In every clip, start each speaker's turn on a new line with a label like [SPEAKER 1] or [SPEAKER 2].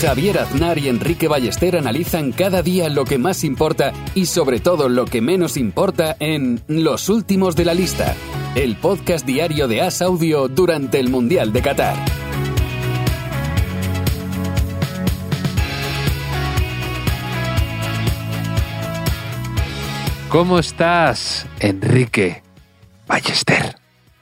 [SPEAKER 1] Javier Aznar y Enrique Ballester analizan cada día lo que más importa y sobre todo lo que menos importa en Los Últimos de la Lista, el podcast diario de As Audio durante el Mundial de Qatar.
[SPEAKER 2] ¿Cómo estás, Enrique Ballester?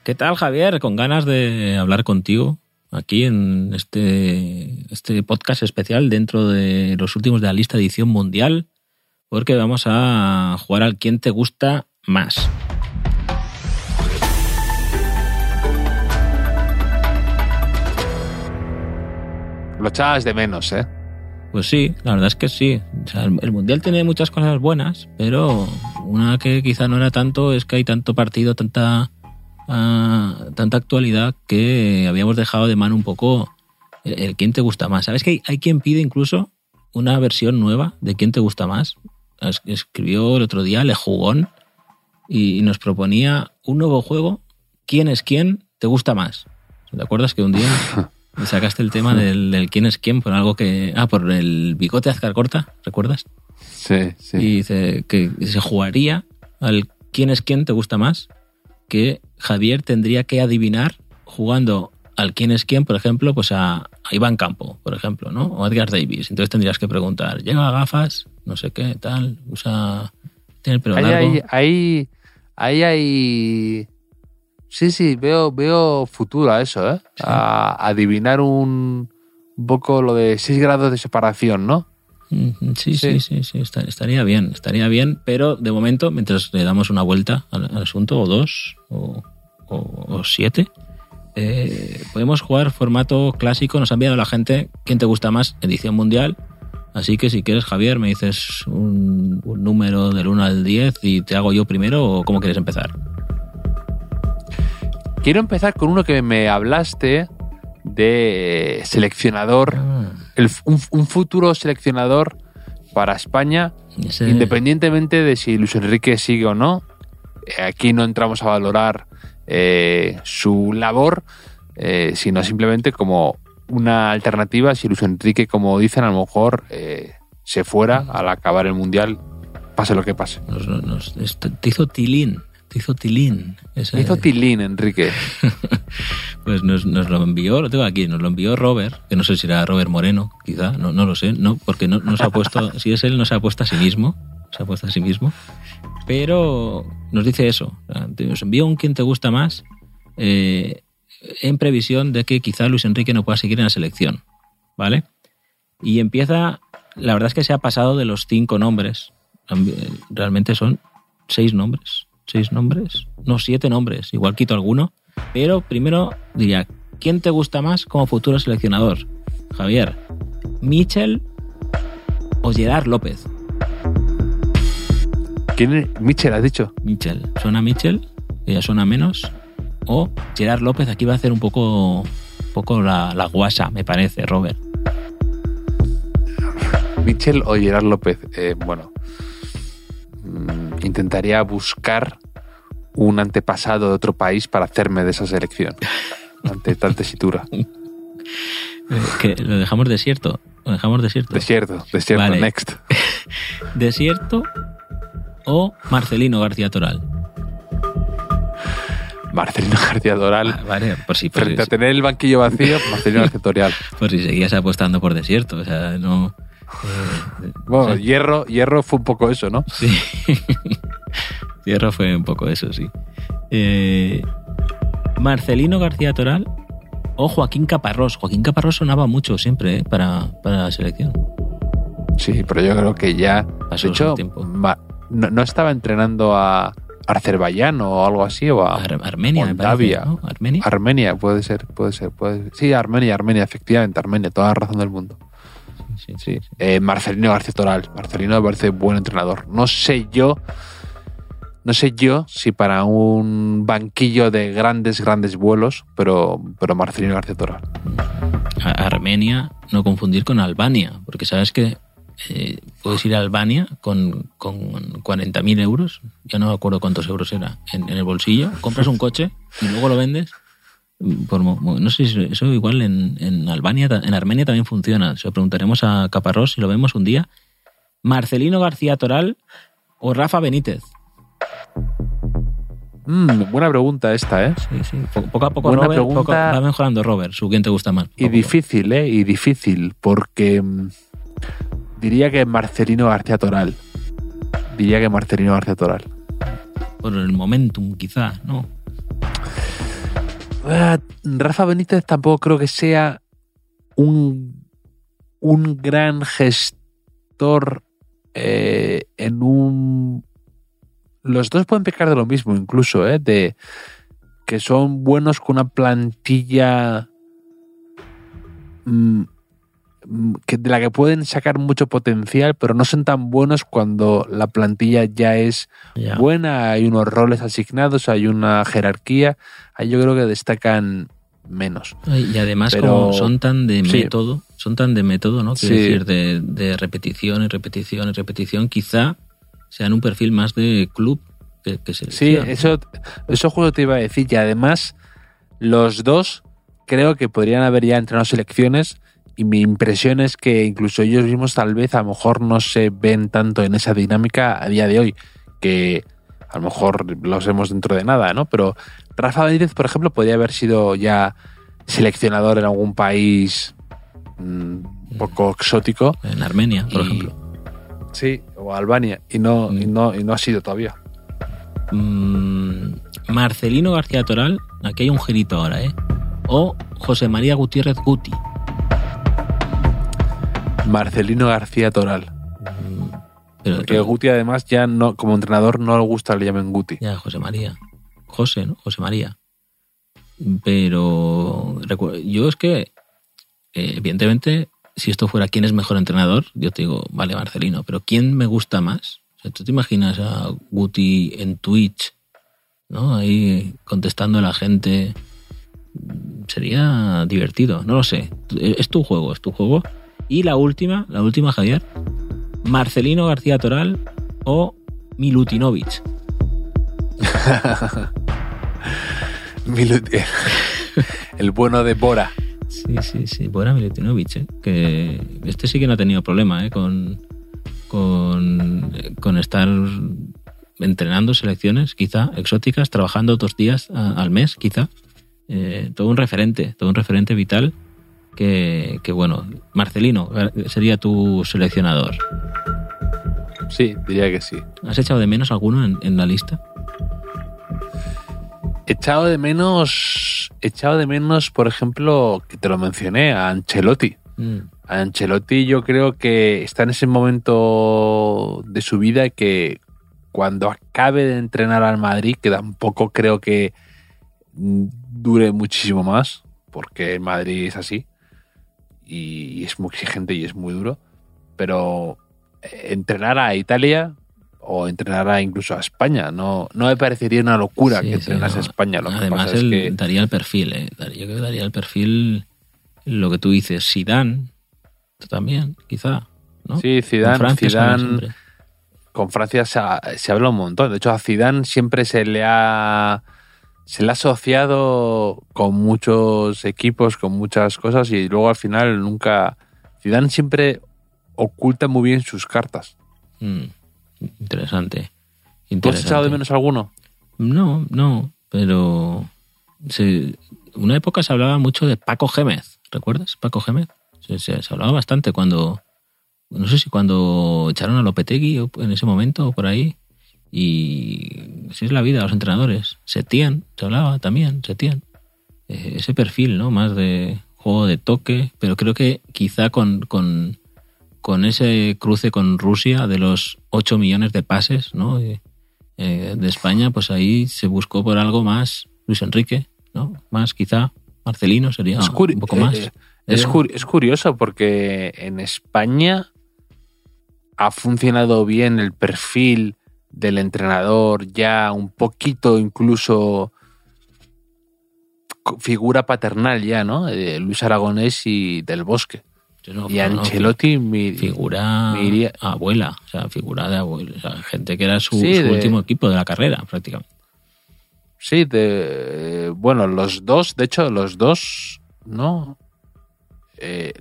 [SPEAKER 3] ¿Qué tal, Javier? Con ganas de hablar contigo aquí en este, este podcast especial dentro de los últimos de la lista edición mundial, porque vamos a jugar al quien te gusta más.
[SPEAKER 2] Lo echabas de menos, ¿eh?
[SPEAKER 3] Pues sí, la verdad es que sí. O sea, el mundial tiene muchas cosas buenas, pero una que quizá no era tanto es que hay tanto partido, tanta tanta actualidad que habíamos dejado de mano un poco el, el quién te gusta más. ¿Sabes que hay, hay quien pide incluso una versión nueva de quién te gusta más? Es- Escribió el otro día Lejugón y, y nos proponía un nuevo juego. ¿Quién es quién te gusta más? ¿Te acuerdas que un día sacaste el tema del, del quién es quién por algo que... Ah, por el bigote Azcar Corta, ¿recuerdas?
[SPEAKER 2] Sí, sí.
[SPEAKER 3] Y dice que se jugaría al quién es quién te gusta más, que Javier tendría que adivinar jugando al quién es quién, por ejemplo, pues a, a Iván Campo, por ejemplo, ¿no? O Edgar Davis. Entonces tendrías que preguntar, ¿lleva gafas? No sé qué, tal, usa... Tiene el pelo
[SPEAKER 2] Ahí,
[SPEAKER 3] largo.
[SPEAKER 2] ahí, ahí, ahí, hay- Sí, sí, veo, veo futuro a eso, ¿eh? A adivinar un, un poco lo de 6 grados de separación, ¿no?
[SPEAKER 3] Sí, sí,
[SPEAKER 2] Sí.
[SPEAKER 3] sí, sí, está- estaría bien, estaría bien, pero de momento, mientras le damos una vuelta al, al asunto, o dos, o, o- o siete, eh, podemos jugar formato clásico. Nos ha enviado la gente quién te gusta más, edición mundial. Así que si quieres, Javier, me dices un, un número del 1 al 10 y te hago yo primero, o cómo quieres empezar.
[SPEAKER 2] Quiero empezar con uno que me hablaste de seleccionador,
[SPEAKER 3] Ah,
[SPEAKER 2] el- un, un futuro seleccionador para España, independientemente de si Luis Enrique sigue o no. eh, Aquí no entramos a valorar eh, su labor, eh, sino simplemente como una alternativa. Si Luis Enrique, como dicen, a lo mejor eh, se fuera al acabar el Mundial, pase lo que pase.
[SPEAKER 3] nos- nos- te hizo tilín, te hizo tilín.
[SPEAKER 2] Me hizo tilín, Enrique.
[SPEAKER 3] Pues nos, nos lo envió, lo tengo aquí, nos lo envió Robert, que no sé si era Robert Moreno, quizá, no, no lo sé, no, porque no, no se ha puesto, si es él, no se ha puesto a sí mismo, se ha puesto a sí mismo, pero nos dice eso, nos envió un quien te gusta más, eh, en previsión de que quizá Luis Enrique no pueda seguir en la selección, ¿vale? Y empieza, la verdad es que se ha pasado de los cinco nombres, realmente son seis nombres, seis nombres, no, siete nombres, igual quito alguno, pero primero diría, ¿quién te gusta más como futuro seleccionador? Javier, ¿Michel o Gerard López?
[SPEAKER 2] ¿Quién es? Michel, has dicho.
[SPEAKER 3] Michel, ¿suena Michel? Que ya suena menos. O Gerard López, aquí va a hacer un poco, un poco la, la guasa, me parece, Robert.
[SPEAKER 2] Michel o Gerard López. Eh, bueno, intentaría buscar un antepasado de otro país para hacerme de esa selección. Ante tal tesitura.
[SPEAKER 3] Eh, que lo dejamos desierto. Lo dejamos desierto.
[SPEAKER 2] Desierto, desierto,
[SPEAKER 3] Vale.
[SPEAKER 2] next.
[SPEAKER 3] desierto o Marcelino García Toral.
[SPEAKER 2] Marcelino García Doral.
[SPEAKER 3] Ah, Vale, por si, por
[SPEAKER 2] Frente a
[SPEAKER 3] si,
[SPEAKER 2] tener el banquillo vacío, Marcelino García Torial.
[SPEAKER 3] por si seguías apostando por desierto. O sea, no. Eh,
[SPEAKER 2] Bueno,
[SPEAKER 3] Sí.
[SPEAKER 2] hierro, hierro fue un poco eso, ¿no?
[SPEAKER 3] Sí. Tierra fue un poco eso, sí. Eh, Marcelino García Toral o Joaquín Caparrós. Joaquín Caparrós sonaba mucho siempre eh, para, para la selección.
[SPEAKER 2] Sí, pero yo creo que ya.
[SPEAKER 3] Pasó
[SPEAKER 2] de hecho,
[SPEAKER 3] su tiempo.
[SPEAKER 2] ma- no, no estaba entrenando a Azerbaiyán o algo así, o a
[SPEAKER 3] Ar- Armenia, me
[SPEAKER 2] Moldavia.
[SPEAKER 3] parece. ¿no? Armenia.
[SPEAKER 2] Armenia, puede ser, puede ser, puede ser. Sí, Armenia, Armenia, efectivamente, Armenia, toda la razón del mundo. Eh, Marcelino García Toral. Marcelino me parece buen entrenador. No sé yo No sé yo si para un banquillo de grandes, grandes vuelos, pero, pero Marcelino García Toral.
[SPEAKER 3] Armenia, no confundir con Albania, porque sabes que eh, puedes ir a Albania con, con 40.000 euros, ya no me acuerdo cuántos euros era, en el bolsillo, compras un coche y luego lo vendes. Por, no sé si eso igual en, en Albania, en Armenia también funciona. Se lo preguntaremos a Caparrós si lo vemos un día. Marcelino García Toral o Rafa Benítez.
[SPEAKER 2] Mm, buena pregunta esta, ¿eh?
[SPEAKER 3] Sí, sí. Po- Poco a poco, Robert,
[SPEAKER 2] pregunta.
[SPEAKER 3] poco- va mejorando Robert. ¿Su quién te gusta más?
[SPEAKER 2] Y difícil, ¿eh? Y difícil, porque mm, diría que Marcelino García Toral. Diría que Marcelino García Toral.
[SPEAKER 3] Por el momentum, quizá, ¿no?
[SPEAKER 2] Ah, Rafa Benítez tampoco creo que sea un, un gran gestor eh, en un... Los dos pueden pecar de lo mismo incluso, ¿eh? De que son buenos con una plantilla mm, que, de la que pueden sacar mucho potencial, pero no son tan buenos cuando la plantilla ya es buena, hay unos roles asignados, hay una jerarquía, ahí yo creo que destacan menos.
[SPEAKER 3] Y además,
[SPEAKER 2] Pero-
[SPEAKER 3] como son tan de
[SPEAKER 2] sí.
[SPEAKER 3] método, son tan de método, ¿no? Quiero
[SPEAKER 2] Sí.
[SPEAKER 3] decir, de, de repetición y repetición y repetición, quizá sean un perfil más de club que, que
[SPEAKER 2] Sí, eso, eso justo te iba a decir. Y además, los dos creo que podrían haber ya entrenado selecciones. Y mi impresión es que incluso ellos mismos tal vez a lo mejor no se ven tanto en esa dinámica a día de hoy. Que a lo mejor los vemos dentro de nada, ¿no? Pero Rafa Benítez, por ejemplo, podría haber sido ya seleccionador en algún país mm, un poco exótico.
[SPEAKER 3] En Armenia, por
[SPEAKER 2] Y-
[SPEAKER 3] ejemplo.
[SPEAKER 2] Sí, o Albania. Y no, y no, y no ha sido todavía.
[SPEAKER 3] Mm, Marcelino García Toral, aquí hay un girito ahora, ¿eh? O José María Gutiérrez Guti.
[SPEAKER 2] Marcelino García Toral.
[SPEAKER 3] Mm, Pero,
[SPEAKER 2] Porque Guti además ya no, como entrenador no le gusta que le llamen Guti.
[SPEAKER 3] Ya, José María. José, ¿no? José María. Pero recu- yo es que, eh, evidentemente, si esto fuera quién es mejor entrenador, yo te digo, vale, Marcelino, pero ¿quién me gusta más? O sea, ¿Tú te imaginas a Guti en Twitch, ¿no? Ahí contestando a la gente. Sería divertido, no lo sé. Es tu juego, es tu juego. Y la última, la última, Javier. Marcelino García Toral o Milutinovic.
[SPEAKER 2] Milut- El bueno de Bora.
[SPEAKER 3] Sí, sí, sí. Bora Milutinovic, ¿eh? que este sí que no ha tenido problema ¿eh? con, con, con estar entrenando selecciones, quizá exóticas, trabajando dos días a- al mes, quizá. Eh, todo un referente, todo un referente vital que, que, bueno, Marcelino sería tu seleccionador.
[SPEAKER 2] Sí, diría que sí.
[SPEAKER 3] ¿Has echado de menos alguno en, en la lista?
[SPEAKER 2] Echado de menos. Echado de menos, por ejemplo, que te lo mencioné, a Ancelotti.
[SPEAKER 3] Mm,
[SPEAKER 2] A Ancelotti yo creo que está en ese momento de su vida que cuando acabe de entrenar al Madrid, que tampoco creo que mm, dure muchísimo más, porque el Madrid es así y, es muy exigente y es muy duro, pero eh, entrenar a Italia o entrenar a incluso a España, no, no me parecería una locura
[SPEAKER 3] Sí,
[SPEAKER 2] que
[SPEAKER 3] sí,
[SPEAKER 2] entrenase
[SPEAKER 3] no.
[SPEAKER 2] a España. Lo que
[SPEAKER 3] Además,
[SPEAKER 2] pasa es que
[SPEAKER 3] daría el perfil, ¿eh? Yo creo que daría el perfil lo que tú dices, Sidán, también, quizá, ¿no?
[SPEAKER 2] sí, Zidane,
[SPEAKER 3] Con Francia
[SPEAKER 2] Zidane con Francia se, ha- se habla un montón. De hecho, a Zidane siempre se le ha se le ha asociado con muchos equipos, con muchas cosas y luego al final nunca Zidane siempre oculta muy bien sus cartas.
[SPEAKER 3] Mm, interesante.
[SPEAKER 2] ¿Tú has
[SPEAKER 3] interesante.
[SPEAKER 2] echado de menos alguno?
[SPEAKER 3] No, no, pero una época se hablaba mucho de Paco Gémez, ¿recuerdas? Paco Gémez. Se, se- se hablaba bastante cuando, no sé si cuando echaron a Lopetegui en ese momento o por ahí. Y así es la vida de los entrenadores. Setién, se hablaba también, Setién. Eh, ese perfil, ¿no? Más de juego de toque, pero creo que quizá con, con, con ese cruce con Rusia de los 8 millones de pases, ¿no? Eh, eh, de España, pues ahí se buscó por algo más Luis Enrique, ¿no? Más quizá Marcelino sería un poco más.
[SPEAKER 2] eh, Es, cur- es curioso porque en España ha funcionado bien el perfil del entrenador ya un poquito incluso figura paternal ya, ¿no? De Luis Aragonés y del Bosque.
[SPEAKER 3] No-
[SPEAKER 2] y
[SPEAKER 3] no,
[SPEAKER 2] Ancelotti mi-
[SPEAKER 3] figura
[SPEAKER 2] iría-
[SPEAKER 3] abuela, o sea, figura de abuela, o sea, gente que era su,
[SPEAKER 2] Sí,
[SPEAKER 3] su
[SPEAKER 2] de-
[SPEAKER 3] último equipo de la carrera, prácticamente.
[SPEAKER 2] Sí, de, bueno, los dos, de hecho, los dos, ¿no? Eh,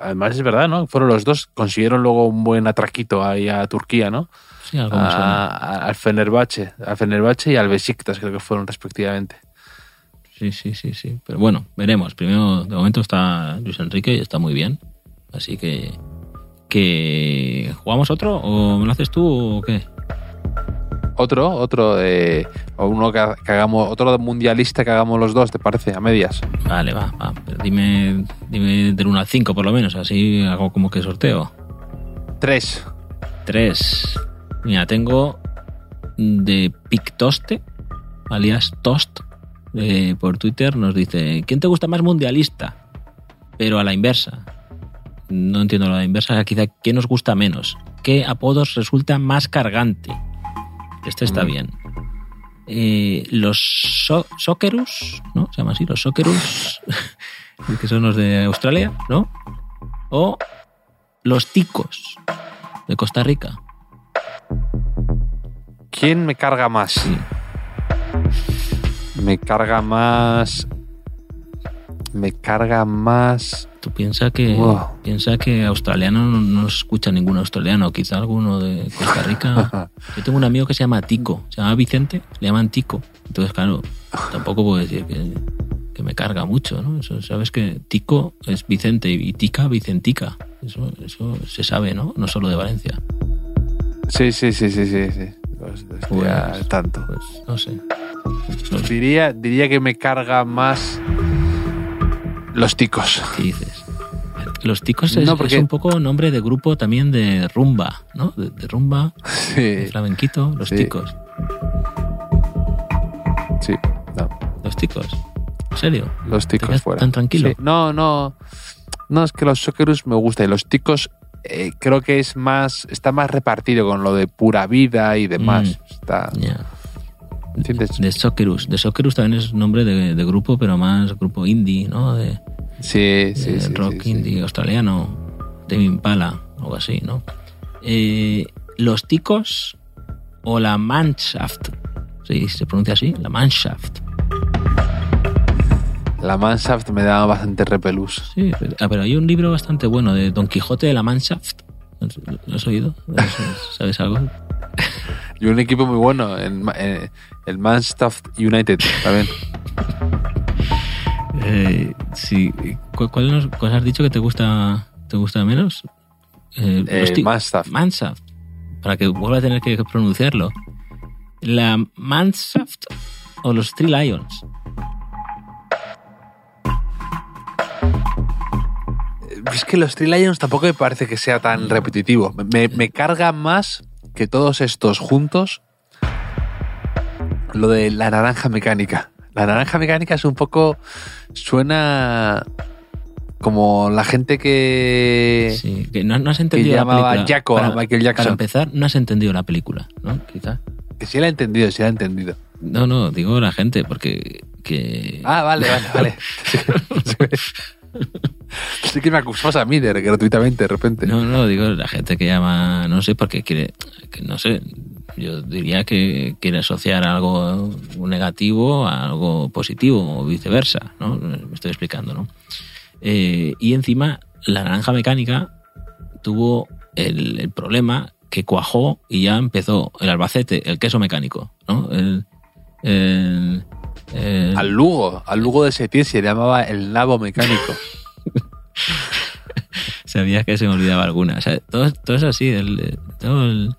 [SPEAKER 2] además es verdad, ¿no? Fueron los dos, consiguieron luego un buen atraquito ahí a Turquía, ¿no?
[SPEAKER 3] Sí, algo me suena.
[SPEAKER 2] A- a- al Fenerbahce, al Fenerbahce y al Besiktas creo que fueron respectivamente.
[SPEAKER 3] Sí, sí, sí, sí. Pero bueno, veremos. Primero, de momento está Luis Enrique y está muy bien. Así que. que ¿Jugamos otro? ¿O me lo haces tú o qué?
[SPEAKER 2] Otro, otro o uno que, hagamos, otro mundialista que hagamos los dos, ¿te parece? A medias.
[SPEAKER 3] Vale, va, va. Pero dime, dime del 1 al 5 por lo menos. Así hago como que sorteo.
[SPEAKER 2] Tres.
[SPEAKER 3] 3. Mira, tengo de Pictoste, alias Tost, eh, por Twitter, nos dice: ¿Quién te gusta más mundialista? Pero a la inversa. No entiendo la inversa, quizá ¿quién nos gusta menos? ¿Qué apodos resulta más cargante? Este está
[SPEAKER 2] Mm.
[SPEAKER 3] bien. Eh, los so ¿no? Se llama así, los Socceroos, que son los de Australia, ¿no? O los Ticos, de Costa Rica.
[SPEAKER 2] ¿Quién me carga más?
[SPEAKER 3] Sí.
[SPEAKER 2] Me carga más. Me carga más.
[SPEAKER 3] Tú piensa que
[SPEAKER 2] Wow.
[SPEAKER 3] piensa que australiano no, no escucha ningún australiano, quizá alguno de Costa Rica. Yo tengo un amigo que se llama Tico, se llama Vicente, le llaman Tico. Entonces, claro, tampoco puedo decir que, que me carga mucho, ¿no? Eso, sabes que Tico es Vicente y Tica Vicentica. Eso, eso se sabe, ¿no? No solo de Valencia.
[SPEAKER 2] Sí, sí, sí, sí, sí. sí. Pues,
[SPEAKER 3] Pues-
[SPEAKER 2] al tanto.
[SPEAKER 3] Pues no sé. No sé
[SPEAKER 2] Diría, diría que me carga más los ticos.
[SPEAKER 3] qué dices. Los ticos es,
[SPEAKER 2] No, porque-
[SPEAKER 3] es un poco nombre de grupo también de rumba, ¿no? De, de rumba,
[SPEAKER 2] Sí,
[SPEAKER 3] de flamenquito, los
[SPEAKER 2] sí.
[SPEAKER 3] ticos.
[SPEAKER 2] sí. No,
[SPEAKER 3] Los ticos. ¿En serio?
[SPEAKER 2] los
[SPEAKER 3] ¿Te
[SPEAKER 2] ticos fuera.
[SPEAKER 3] tan tranquilo?
[SPEAKER 2] Sí. No, no. No, es que los Socceroos me gustan. Y los ticos eh, creo que es más. Está más repartido con lo de pura vida y demás.
[SPEAKER 3] Mm.
[SPEAKER 2] Está.
[SPEAKER 3] De Soccerus. De Soccerus también es nombre de, de grupo, pero más grupo indie, ¿no? De,
[SPEAKER 2] Sí, sí,
[SPEAKER 3] de
[SPEAKER 2] sí.
[SPEAKER 3] rock
[SPEAKER 2] sí,
[SPEAKER 3] indie australiano. Tame Impala, algo así, ¿no? Eh, los ticos o la Mannschaft. Sí, se pronuncia así, la Mannschaft.
[SPEAKER 2] La Manshaft me daba bastante repelús.
[SPEAKER 3] Sí, pero, ah, pero hay un libro bastante bueno de Don Quijote de la Mannschaft. ¿Lo has oído? ¿Sabes algo?
[SPEAKER 2] Y un equipo muy bueno, el, el Manstaff United también.
[SPEAKER 3] Eh, sí. ¿Cuál, cuál has dicho que te gusta, te gusta menos? Eh,
[SPEAKER 2] Eh.
[SPEAKER 3] Manshaft. Para que vuelva a tener que pronunciarlo. ¿La Manshaft o los Three Lions?
[SPEAKER 2] Es que los Three Lions tampoco me parece que sea tan repetitivo. Me, me carga más que todos estos juntos lo de la naranja mecánica. La naranja mecánica es un poco. Suena como la gente que.
[SPEAKER 3] Sí, que no, no has
[SPEAKER 2] que
[SPEAKER 3] entendido la
[SPEAKER 2] llamaba
[SPEAKER 3] película.
[SPEAKER 2] Jaco a
[SPEAKER 3] Para-
[SPEAKER 2] Michael
[SPEAKER 3] Para
[SPEAKER 2] Jackson.
[SPEAKER 3] empezar, no has entendido la película, ¿no? Quizá.
[SPEAKER 2] Que sí la he entendido, sí la he entendido.
[SPEAKER 3] No, no, digo la gente, porque que
[SPEAKER 2] Ah, vale, vale, vale. Sí que me acusas a mí de gratuitamente de repente.
[SPEAKER 3] No, no, digo la gente que llama, no sé, porque quiere, que no sé, yo diría que quiere asociar algo negativo a algo positivo o viceversa, ¿no? Me estoy explicando, ¿no? Eh, y encima, la naranja mecánica tuvo el, el problema que cuajó y ya empezó el albacete, el queso mecánico, ¿no? El, el- el-
[SPEAKER 2] Al Lugo, al Lugo de Setién se llamaba el nabo mecánico.
[SPEAKER 3] Sabía que se me olvidaba alguna. O sea, todo, todo es así. El, todo el,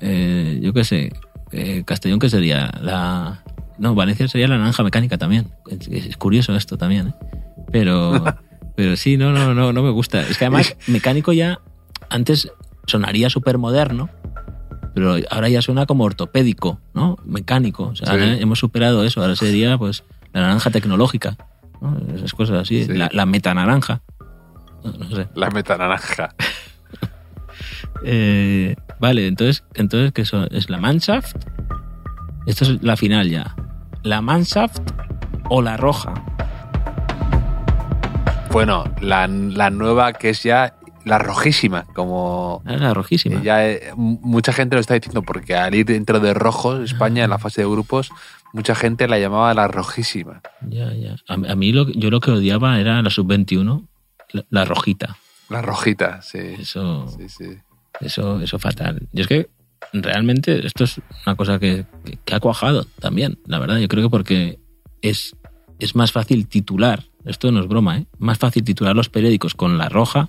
[SPEAKER 3] eh, yo qué sé. eh, Castellón, que sería? La. No, Valencia sería la naranja mecánica también. Es, es curioso esto también, ¿eh? Pero. pero sí, no, no, no, no me gusta. Es que además, mecánico ya. Antes sonaría súper moderno. Pero ahora ya suena como ortopédico, ¿no? Mecánico. O sea,
[SPEAKER 2] Sí.
[SPEAKER 3] ahora hemos superado eso. Ahora sería, pues, la naranja tecnológica. ¿no? Esas cosas así.
[SPEAKER 2] Sí.
[SPEAKER 3] La, la metanaranja. No, no sé.
[SPEAKER 2] La meta naranja.
[SPEAKER 3] Eh, Vale, entonces, entonces ¿qué son? ¿Es la Mannschaft? Esto es la final ya. ¿La Mannschaft o la roja?
[SPEAKER 2] Bueno, la, la nueva que es ya la rojísima, como
[SPEAKER 3] Ah, La rojísima.
[SPEAKER 2] ya eh, mucha gente lo está diciendo porque al ir dentro de rojos España en la fase de grupos mucha gente la llamaba la rojísima.
[SPEAKER 3] Ya, ya. A, a mí lo, yo lo que odiaba era la sub-21, la, la rojita.
[SPEAKER 2] La rojita, sí.
[SPEAKER 3] Eso,
[SPEAKER 2] Sí, sí.
[SPEAKER 3] eso, eso fatal. Y es que realmente esto es una cosa que, que- que ha cuajado también, la verdad. Yo creo que porque es, es más fácil titular, esto no es broma, ¿eh? más fácil titular los periódicos con la roja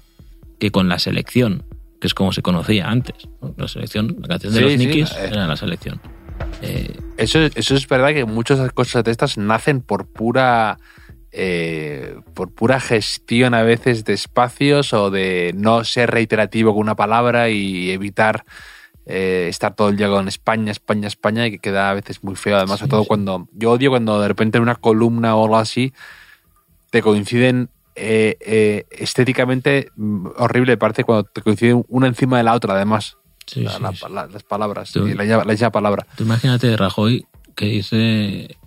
[SPEAKER 3] que con la selección, que es como se conocía antes. La selección, la canción de
[SPEAKER 2] Sí,
[SPEAKER 3] los
[SPEAKER 2] sí,
[SPEAKER 3] Nikis
[SPEAKER 2] eh.
[SPEAKER 3] era la selección. Eh,
[SPEAKER 2] Eso, eso es verdad que muchas cosas de estas nacen por pura eh, por pura gestión a veces de espacios o de no ser reiterativo con una palabra y evitar eh, estar todo el día con España, España, España y que queda a veces muy feo. Además,
[SPEAKER 3] Sí,
[SPEAKER 2] sobre todo
[SPEAKER 3] sí.
[SPEAKER 2] cuando yo odio cuando de repente en una columna o algo así te coinciden eh, eh, estéticamente mm, horrible, parece cuando te coinciden una encima de la otra, además.
[SPEAKER 3] sí,
[SPEAKER 2] la- la- la- las palabras, la, palabra.
[SPEAKER 3] Tú imagínate Rajoy que dice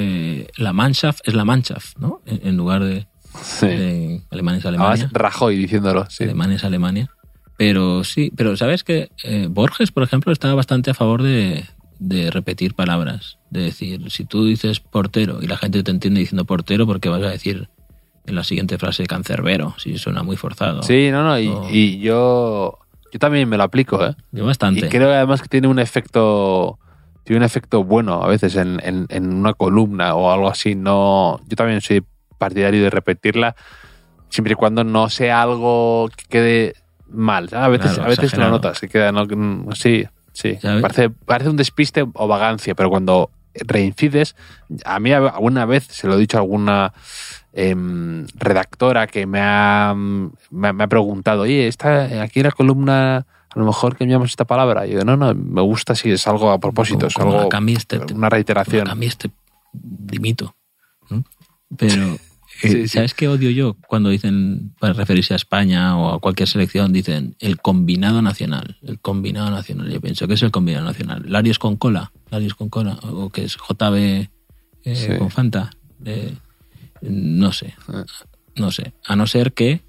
[SPEAKER 3] eh, la Mannschaft es la Mannschaft, ¿no? En, en lugar de,
[SPEAKER 2] Sí.
[SPEAKER 3] de Alemania es
[SPEAKER 2] Además,
[SPEAKER 3] Alemania.
[SPEAKER 2] Rajoy diciéndolo, sí.
[SPEAKER 3] Alemania es Alemania. Pero sí, pero sabes que eh, Borges, por ejemplo, estaba bastante a favor de, de repetir palabras. De decir, si tú dices portero y la gente te entiende diciendo portero, porque vas a decir en la siguiente frase cancerbero, si suena muy forzado.
[SPEAKER 2] Sí, no, no, y, y yo, yo también me lo aplico, ¿eh?
[SPEAKER 3] Yo bastante.
[SPEAKER 2] Y creo además que tiene un efecto, tiene un efecto bueno a veces en, en- en una columna o algo así. No, yo también soy partidario de repetirla siempre y cuando no sea algo que quede mal. A veces,
[SPEAKER 3] Claro,
[SPEAKER 2] a veces lo notas, que queda, no, sí, sí. Parece, parece un despiste o vagancia, pero cuando reincides, a mí alguna vez se lo he dicho a alguna em, redactora que me ha, me, ha- me ha preguntado, oye, está aquí la columna, a lo mejor cambiamos esta palabra. Y yo, no, no, me gusta si es algo a propósito, es algo,
[SPEAKER 3] la cambies, te- te-
[SPEAKER 2] una reiteración.
[SPEAKER 3] A mí este dimito. ¿no? Pero, eh,
[SPEAKER 2] sí.
[SPEAKER 3] ¿sabes qué odio yo cuando dicen, para referirse a España o a cualquier selección, dicen el combinado nacional? El combinado nacional. Yo pienso, ¿qué es el combinado nacional? ¿Larios con cola? ¿Larios con cola? ¿O que es JB eh,
[SPEAKER 2] Sí.
[SPEAKER 3] con Fanta? Eh, no sé.
[SPEAKER 2] Eh.
[SPEAKER 3] No sé. A no ser que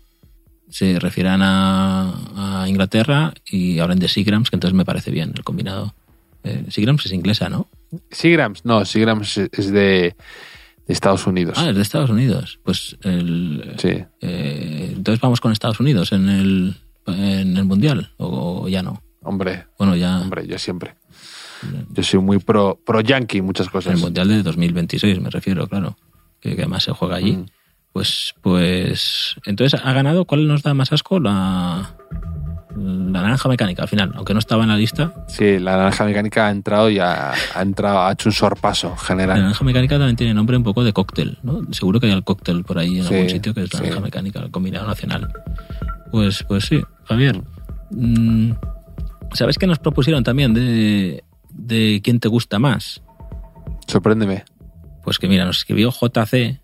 [SPEAKER 3] se refieran a, a Inglaterra y hablen de Seagrams, que entonces me parece bien el combinado. Eh, Seagrams es inglesa, ¿no?
[SPEAKER 2] Seagrams, no, Seagrams es- de, de Estados Unidos.
[SPEAKER 3] Ah, es de Estados Unidos. Pues el,
[SPEAKER 2] Sí.
[SPEAKER 3] eh, entonces vamos con Estados Unidos en el, en el Mundial, o, o ya no.
[SPEAKER 2] Hombre,
[SPEAKER 3] Bueno, ya
[SPEAKER 2] hombre, yo siempre. Yo soy muy pro, pro yankee en muchas
[SPEAKER 3] en
[SPEAKER 2] cosas.
[SPEAKER 3] el Mundial de 2026, me refiero, claro, que, que además se juega allí.
[SPEAKER 2] Mm.
[SPEAKER 3] Pues, pues, entonces ha ganado, ¿cuál nos da más asco? La, la naranja mecánica, al final, aunque no estaba en la lista.
[SPEAKER 2] Sí, la naranja mecánica ha entrado y ha, ha entrado, ha hecho un sorpaso
[SPEAKER 3] La
[SPEAKER 2] general.
[SPEAKER 3] naranja mecánica también tiene nombre un poco de cóctel, ¿no? Seguro que hay el cóctel por ahí en
[SPEAKER 2] Sí,
[SPEAKER 3] algún sitio que es la
[SPEAKER 2] sí.
[SPEAKER 3] naranja mecánica, el combinado nacional. Pues, pues sí, Javier. mm, ¿Sabes qué nos propusieron también de, de quién te gusta más?
[SPEAKER 2] Sorpréndeme.
[SPEAKER 3] Pues que mira, nos escribió JC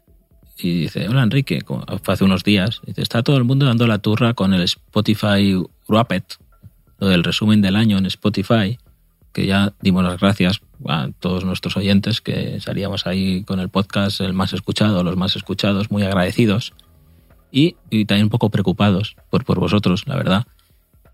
[SPEAKER 3] y dice, hola Enrique, fue hace unos días, dice, está todo el mundo dando la turra con el Spotify Wrapped, lo del resumen del año en Spotify, que ya dimos las gracias a todos nuestros oyentes que salíamos ahí con el podcast el más escuchado, los más escuchados, muy agradecidos y, también un poco preocupados por, por vosotros, la verdad.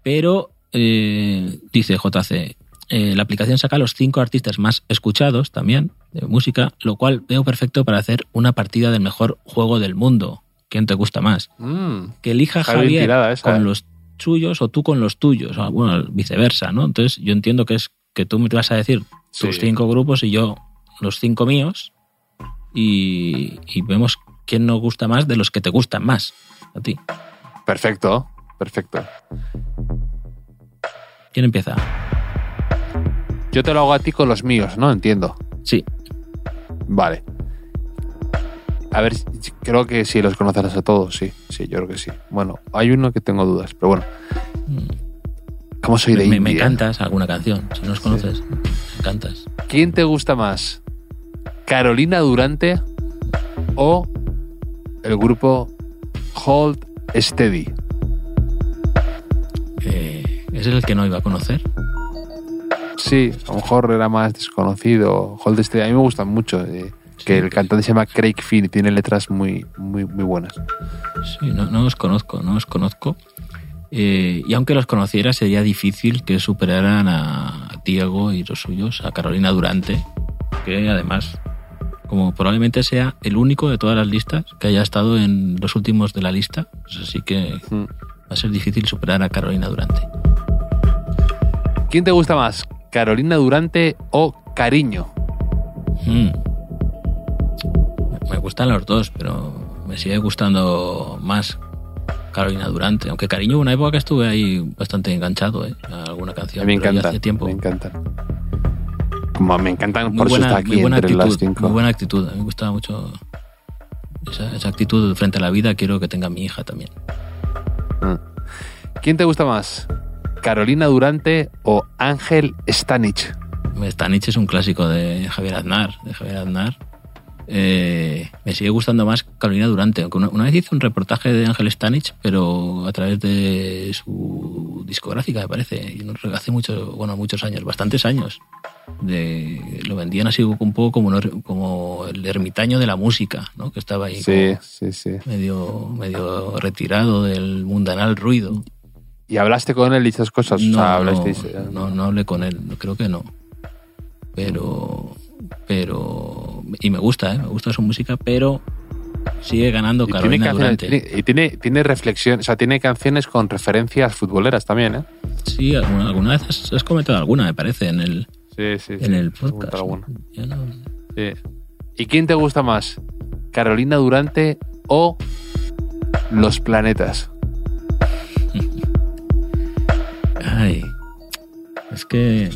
[SPEAKER 3] Pero, eh, dice JC, eh, la aplicación saca los cinco artistas más escuchados también de música, lo cual veo perfecto para hacer una partida del mejor juego del mundo. ¿Quién te gusta más?
[SPEAKER 2] Mm,
[SPEAKER 3] Que elija Javier
[SPEAKER 2] esa,
[SPEAKER 3] con
[SPEAKER 2] ¿eh?
[SPEAKER 3] los suyos o tú con los tuyos. O, bueno, viceversa, ¿no? Entonces yo entiendo que es que tú me te vas a decir tus cinco grupos y yo los cinco míos y, y vemos quién nos gusta más de los que te gustan más a ti.
[SPEAKER 2] perfecto, perfecto.
[SPEAKER 3] ¿Quién empieza?
[SPEAKER 2] Yo te lo hago a ti con los míos, ¿no? Entiendo.
[SPEAKER 3] Sí,
[SPEAKER 2] Vale. A ver, creo que sí los conocerás a todos, sí. Sí, yo creo que sí. Bueno, hay uno que tengo dudas, pero bueno. ¿Cómo soy de
[SPEAKER 3] me, me
[SPEAKER 2] India?
[SPEAKER 3] cantas alguna canción. Si no los conoces, me cantas.
[SPEAKER 2] ¿Quién te gusta más? ¿Carolina Durante o el grupo Hold Steady?
[SPEAKER 3] Eh, ¿Es el que no iba a conocer?
[SPEAKER 2] Sí, a lo mejor era más desconocido. Hold Steady, a mí me gustan mucho. eh, que el cantante se llama Craig Finn y tiene letras muy, muy, muy buenas.
[SPEAKER 3] Sí, no, no os conozco, no os conozco. Eh, y aunque los conociera, sería difícil que superaran a Diego y los suyos, a Carolina Durante, que además, como probablemente sea el único de todas las listas que haya estado en los últimos de la lista, pues así que va a ser difícil superar a Carolina Durante.
[SPEAKER 2] ¿Quién te gusta más? ¿Carolina Durante o Cariño?
[SPEAKER 3] Mm. Me gustan los dos, pero me sigue gustando más Carolina Durante. Aunque cariño, una época que estuve ahí bastante enganchado ¿eh? a alguna canción.
[SPEAKER 2] me encantan.
[SPEAKER 3] hace tiempo.
[SPEAKER 2] Me encantan. Como me encantan,
[SPEAKER 3] Muy
[SPEAKER 2] por eso
[SPEAKER 3] buena,
[SPEAKER 2] está aquí
[SPEAKER 3] muy buena
[SPEAKER 2] entre las
[SPEAKER 3] actitud,
[SPEAKER 2] cinco.
[SPEAKER 3] muy buena actitud. A mí me gustaba mucho esa, esa actitud frente a la vida. Quiero que tenga mi hija también.
[SPEAKER 2] Mm. ¿Quién te gusta más? ¿Carolina Durante o Ángel Stanich?
[SPEAKER 3] Stanich es un clásico de Javier Aznar. De Javier Aznar. Eh, me sigue gustando más Carolina Durante. Aunque una, una vez hice un reportaje de Ángel Stanich, pero a través de su discográfica, me parece. Hace mucho, bueno, muchos años, bastantes años. De, lo vendían así un poco como, un- como el ermitaño de la música, ¿no? Que estaba ahí
[SPEAKER 2] Sí, sí, sí.
[SPEAKER 3] medio, medio retirado del mundanal ruido.
[SPEAKER 2] ¿Y hablaste con él y esas cosas?
[SPEAKER 3] No,
[SPEAKER 2] o sea,
[SPEAKER 3] no,
[SPEAKER 2] hablasteis,
[SPEAKER 3] no, no hablé con él, creo que no. Pero, pero, y me gusta, ¿eh? me gusta su música, pero sigue ganando
[SPEAKER 2] Y tiene,
[SPEAKER 3] Carolina
[SPEAKER 2] canciones-
[SPEAKER 3] Durante.
[SPEAKER 2] tiene- y tiene, tiene reflexión, o sea, tiene canciones con referencias futboleras también, ¿eh?
[SPEAKER 3] Sí, alguna, alguna vez has, has comentado alguna, me parece, en el,
[SPEAKER 2] Sí, sí.
[SPEAKER 3] en el podcast. No-
[SPEAKER 2] Sí. ¿Y quién te gusta más? ¿Carolina Durante o Los Planetas?
[SPEAKER 3] Ay, es que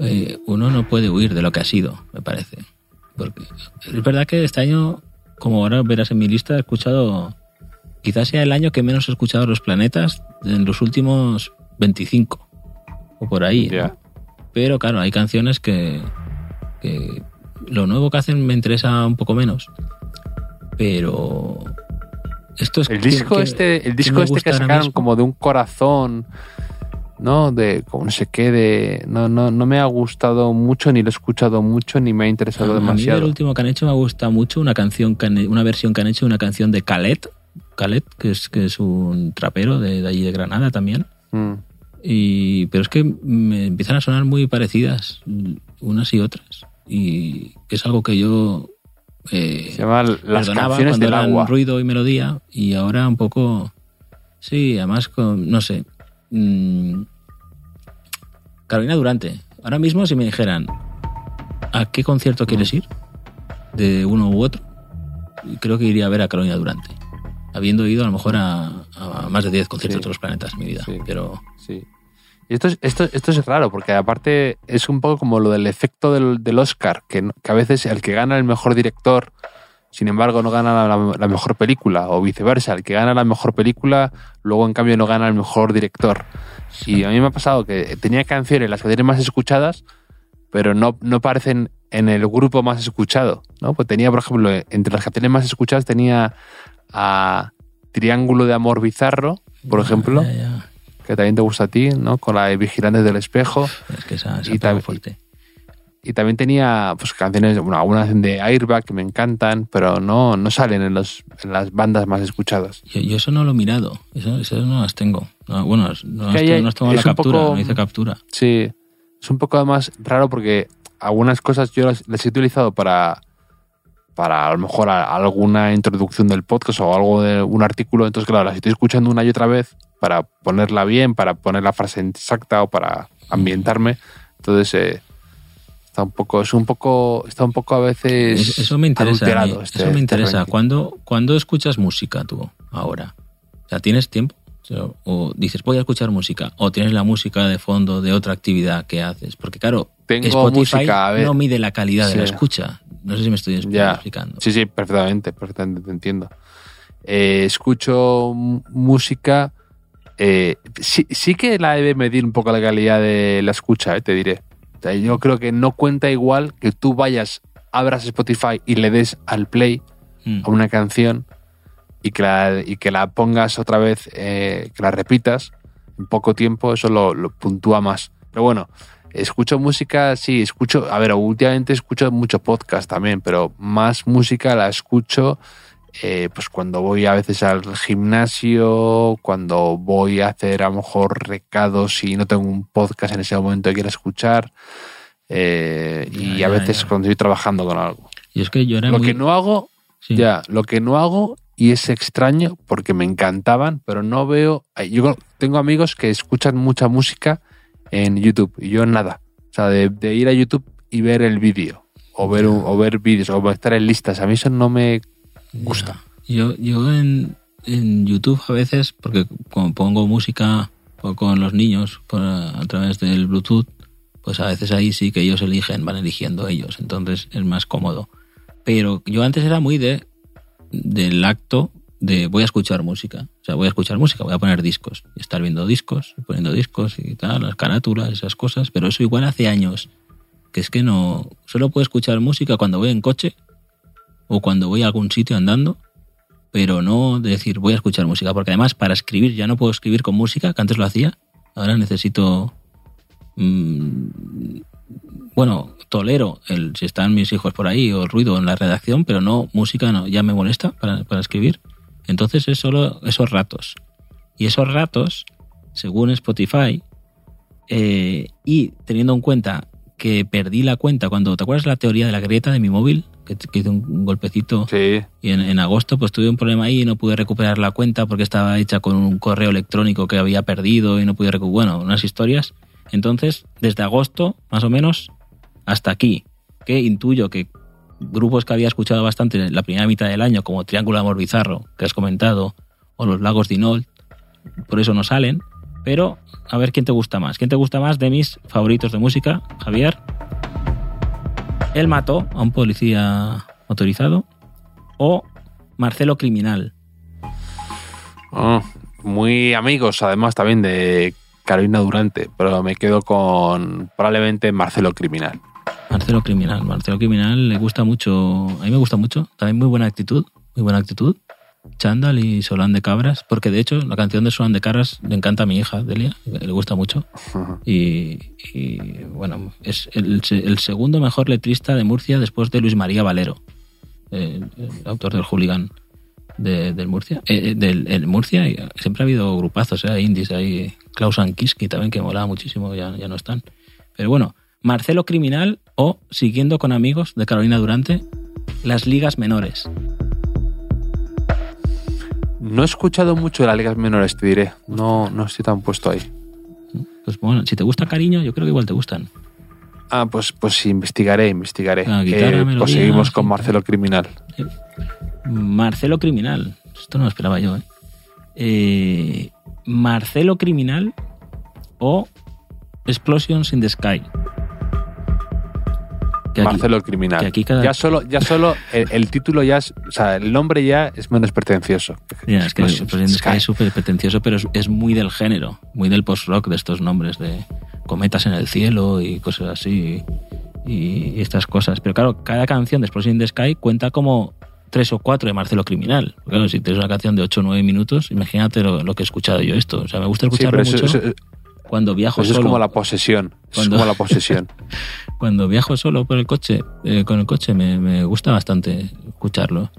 [SPEAKER 3] eh, uno no puede huir de lo que ha sido, me parece. Porque es verdad que este año, como ahora verás en mi lista, he escuchado, quizás sea el año que menos he escuchado los planetas en los últimos 25 o por ahí. ¿no? Pero claro, hay canciones que, que lo nuevo que hacen me interesa un poco menos. Pero
[SPEAKER 2] El
[SPEAKER 3] que-
[SPEAKER 2] disco
[SPEAKER 3] que-
[SPEAKER 2] este, el
[SPEAKER 3] que
[SPEAKER 2] disco
[SPEAKER 3] me
[SPEAKER 2] este que
[SPEAKER 3] ahora
[SPEAKER 2] sacaron como de un corazón, ¿no? De como no sé qué, de. No, no, no me ha gustado mucho, ni lo he escuchado mucho, ni me ha interesado
[SPEAKER 3] A mí
[SPEAKER 2] demasiado.
[SPEAKER 3] último que han hecho me gusta mucho una canción, que han- una versión que han hecho de una canción de Khaled, Khaled, que es, que es un trapero de, de allí de Granada también.
[SPEAKER 2] Mm.
[SPEAKER 3] Y, pero es que me empiezan a sonar muy parecidas unas y otras. Y que es algo que yo eh,
[SPEAKER 2] Se llama Las canciones
[SPEAKER 3] cuando
[SPEAKER 2] del
[SPEAKER 3] eran
[SPEAKER 2] agua.
[SPEAKER 3] ruido y melodía y ahora un poco sí además con no sé mm, Carolina Durante ahora mismo si me dijeran a qué concierto quieres ir de uno u otro creo que iría a ver a Carolina Durante habiendo ido a lo mejor a, a más de 10 conciertos
[SPEAKER 2] Sí.
[SPEAKER 3] de los planetas en mi vida
[SPEAKER 2] Sí.
[SPEAKER 3] pero
[SPEAKER 2] Sí. Y esto es, esto, esto es raro, porque aparte es un poco como lo del efecto del, del Oscar, que, que a veces el que gana el mejor director, sin embargo, no gana la, la mejor película, o viceversa, el que gana la mejor película, luego en cambio no gana el mejor director. Y a mí me ha pasado que tenía canciones las canciones más escuchadas, pero no, no aparecen en el grupo más escuchado. ¿no? Pues tenía, por ejemplo, entre las canciones más escuchadas tenía a Triángulo de Amor Bizarro, por ejemplo. Que también te gusta a ti, ¿no? Con la de Vigilantes del Espejo.
[SPEAKER 3] es que esa, esa
[SPEAKER 2] Y también-
[SPEAKER 3] fuerte
[SPEAKER 2] Y también tenía pues canciones, bueno, algunas de Airbag que me encantan, pero no, no salen en, los, en las bandas más escuchadas.
[SPEAKER 3] Yo, yo eso no lo he mirado, eso, eso no las tengo. No, bueno, no,
[SPEAKER 2] Que
[SPEAKER 3] las no la
[SPEAKER 2] es
[SPEAKER 3] captura,
[SPEAKER 2] poco-
[SPEAKER 3] no hice captura.
[SPEAKER 2] Sí, es un poco además raro porque algunas cosas yo las, las he utilizado para, para a lo mejor a- alguna introducción del podcast o algo de un artículo, entonces claro, las estoy escuchando una y otra vez para ponerla bien, para poner la frase exacta o para ambientarme. Entonces eh, está un poco, es un poco, está un poco a veces
[SPEAKER 3] Es- eso me interesa.
[SPEAKER 2] adulterado este-
[SPEAKER 3] eso me
[SPEAKER 2] este
[SPEAKER 3] interesa.
[SPEAKER 2] ranking.
[SPEAKER 3] ¿Cuándo, ¿Cuándo escuchas música tú ahora? O sea, ¿tienes tiempo? O dices, voy a escuchar música. O tienes la música de fondo de otra actividad que haces. Porque claro,
[SPEAKER 2] Tengo
[SPEAKER 3] Spotify
[SPEAKER 2] música, a ver.
[SPEAKER 3] no mide la calidad de la
[SPEAKER 2] Sí.
[SPEAKER 3] escucha. No sé si me estoy expl-
[SPEAKER 2] Ya.
[SPEAKER 3] explicando.
[SPEAKER 2] Sí, sí, perfectamente, perfectamente te entiendo. Eh, escucho música. Eh, sí, sí que la debe medir un poco la calidad de la escucha, eh, te diré. O sea, yo creo que no cuenta igual que tú vayas, abras Spotify y le des al play
[SPEAKER 3] Mm.
[SPEAKER 2] a una canción y que la, y que la pongas otra vez, eh, que la repitas en poco tiempo, eso lo, lo puntúa más. Pero bueno, Escucho música, sí, escucho, a ver, últimamente escucho mucho podcast también, pero más música la escucho eh, pues cuando voy a veces al gimnasio, cuando voy a hacer a lo mejor recados y no tengo un podcast en ese momento que quiera escuchar, eh, y a
[SPEAKER 3] ya,
[SPEAKER 2] veces
[SPEAKER 3] ya.
[SPEAKER 2] cuando estoy trabajando con algo.
[SPEAKER 3] Y es que yo era
[SPEAKER 2] Lo
[SPEAKER 3] muy...
[SPEAKER 2] que no hago,
[SPEAKER 3] Sí.
[SPEAKER 2] ya, lo que no hago, y es extraño porque me encantaban, pero no veo. Yo tengo amigos que escuchan mucha música en YouTube y yo nada. O sea, de, de ir a YouTube y ver el vídeo, o ver, un- o ver vídeos, o estar en listas. A mí eso no me gusta.
[SPEAKER 3] Yo, yo en, en YouTube a veces, porque como pongo música con los niños por- a través del Bluetooth, pues a veces ahí sí que ellos eligen, van eligiendo ellos, entonces es más cómodo. Pero yo antes era muy de del acto de voy a escuchar música. O sea, voy a escuchar música, voy a poner discos. Estar viendo discos, poniendo discos y tal, las carátulas, esas cosas. Pero eso igual hace años. Que es que no. Solo puedo escuchar música cuando voy en coche o cuando voy a algún sitio andando. Pero no decir voy a escuchar música. Porque además, para escribir, ya no puedo escribir con música, que antes lo hacía. Ahora necesito. mm, bueno, tolero el, si están mis hijos por ahí o ruido en la redacción, pero no música, no, ya me molesta para, para escribir. Entonces es solo esos ratos. Y esos ratos, según Spotify, eh, y teniendo en cuenta que perdí la cuenta cuando, ¿te acuerdas la teoría de la grieta de mi móvil? Que, que hice un, un golpecito
[SPEAKER 2] Sí.
[SPEAKER 3] y en, en agosto pues tuve un problema ahí y no pude recuperar la cuenta porque estaba hecha con un correo electrónico que había perdido y no pude recuperar, bueno, unas historias. Entonces, desde agosto, más o menos, hasta aquí, que intuyo que grupos que había escuchado bastante en la primera mitad del año, como Triángulo de Amor Bizarro, que has comentado, o Los Lagos de Inol, por eso no salen. Pero, a ver quién te gusta más. ¿Quién te gusta más de mis favoritos de música, Javier? Él mató a un policía motorizado o Marcelo Criminal.
[SPEAKER 2] Ah, muy amigos, además, también de Carolina Durante, pero me quedo con probablemente Marcelo Criminal.
[SPEAKER 3] Marcelo Criminal. Marcelo Criminal le gusta mucho, a mí me gusta mucho, también muy buena actitud, muy buena actitud. Chandal y Solán de Cabras, porque de hecho la canción de Solán de Cabras le encanta a mi hija, Delia, le gusta mucho. Y, y, bueno, es el, el segundo mejor letrista de Murcia después de Luis María Valero, el, el autor del Hooligan de, del Murcia. Eh, del el Murcia siempre ha habido grupazos, eh, indies ahí, Klaus Ankiski también, que molaba muchísimo, ya, ya no están. Pero bueno, Marcelo Criminal o Siguiendo con Amigos de Carolina Durante, Las Ligas Menores.
[SPEAKER 2] No he escuchado mucho de las ligas menores, te diré. No, no estoy tan puesto ahí.
[SPEAKER 3] Pues bueno, si te gusta cariño, yo creo que igual te gustan.
[SPEAKER 2] Ah, pues, pues investigaré, investigaré.
[SPEAKER 3] Ah, guitarra,
[SPEAKER 2] Eh,
[SPEAKER 3] melodía,
[SPEAKER 2] pues seguimos con. Marcelo Criminal.
[SPEAKER 3] Marcelo Criminal. Esto no lo esperaba yo, ¿eh? Eh, Marcelo Criminal o Explosions in the Sky. Que aquí-
[SPEAKER 2] Marcelo Criminal.
[SPEAKER 3] que aquí cada-
[SPEAKER 2] Ya solo, ya solo el, el título ya es, o sea, el nombre ya es menos pretencioso.
[SPEAKER 3] Ya, es que
[SPEAKER 2] Explosion
[SPEAKER 3] Sky
[SPEAKER 2] Sky.
[SPEAKER 3] es súper pretencioso, pero es, es muy del género, muy del post-rock de estos nombres de cometas en el cielo y cosas así y, y estas cosas. Pero claro, cada canción de Explosions in the Sky cuenta como tres o cuatro de Marcelo Criminal. Claro, si tienes una canción de 8 o 9 minutos, imagínate lo, lo que he escuchado yo esto. O sea, me gusta
[SPEAKER 2] Sí,
[SPEAKER 3] escucharlo
[SPEAKER 2] eso,
[SPEAKER 3] mucho
[SPEAKER 2] eso-
[SPEAKER 3] cuando viajo
[SPEAKER 2] eso es
[SPEAKER 3] solo.
[SPEAKER 2] como la posesión.
[SPEAKER 3] Cuando-
[SPEAKER 2] Es como la posesión.
[SPEAKER 3] Cuando viajo solo por el coche, eh, con el coche, me, me gusta bastante escucharlo.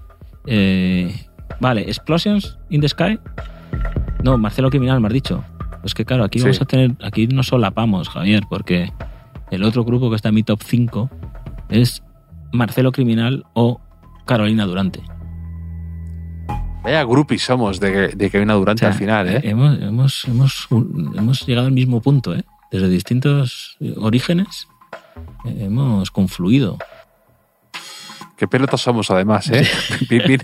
[SPEAKER 3] Eh, vale, Explosions in the Sky. No, Marcelo Criminal, me has dicho. Pues que claro, aquí
[SPEAKER 2] Sí.
[SPEAKER 3] vamos a tener, aquí nos solapamos, Javier, porque el otro grupo que está en mi top 5 es Marcelo Criminal o Carolina Durante.
[SPEAKER 2] Vaya groupies somos de, de Kevin Durante
[SPEAKER 3] O sea,
[SPEAKER 2] al final, ¿eh?
[SPEAKER 3] Hemos, hemos, hemos, hemos llegado al mismo punto, ¿eh? Desde distintos orígenes eh, hemos confluido.
[SPEAKER 2] Qué pelotas somos además, ¿eh? viene,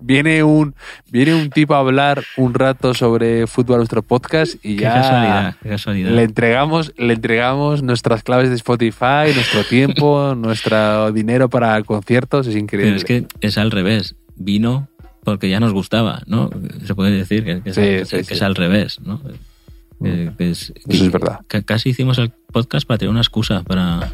[SPEAKER 2] viene un, viene un tipo a hablar un rato sobre fútbol a nuestro podcast y
[SPEAKER 3] Qué
[SPEAKER 2] ya
[SPEAKER 3] casualidad, qué casualidad.
[SPEAKER 2] le entregamos, le entregamos nuestras claves de Spotify, nuestro tiempo, nuestro dinero para conciertos, es increíble.
[SPEAKER 3] Pero es que es al revés. Vino porque ya nos gustaba, ¿no? Se puede decir que, que es,
[SPEAKER 2] Sí,
[SPEAKER 3] al,
[SPEAKER 2] sí,
[SPEAKER 3] que
[SPEAKER 2] sí.
[SPEAKER 3] es al revés, ¿no? Que- que es,
[SPEAKER 2] Eso es verdad.
[SPEAKER 3] casi hicimos el podcast para tener una excusa para,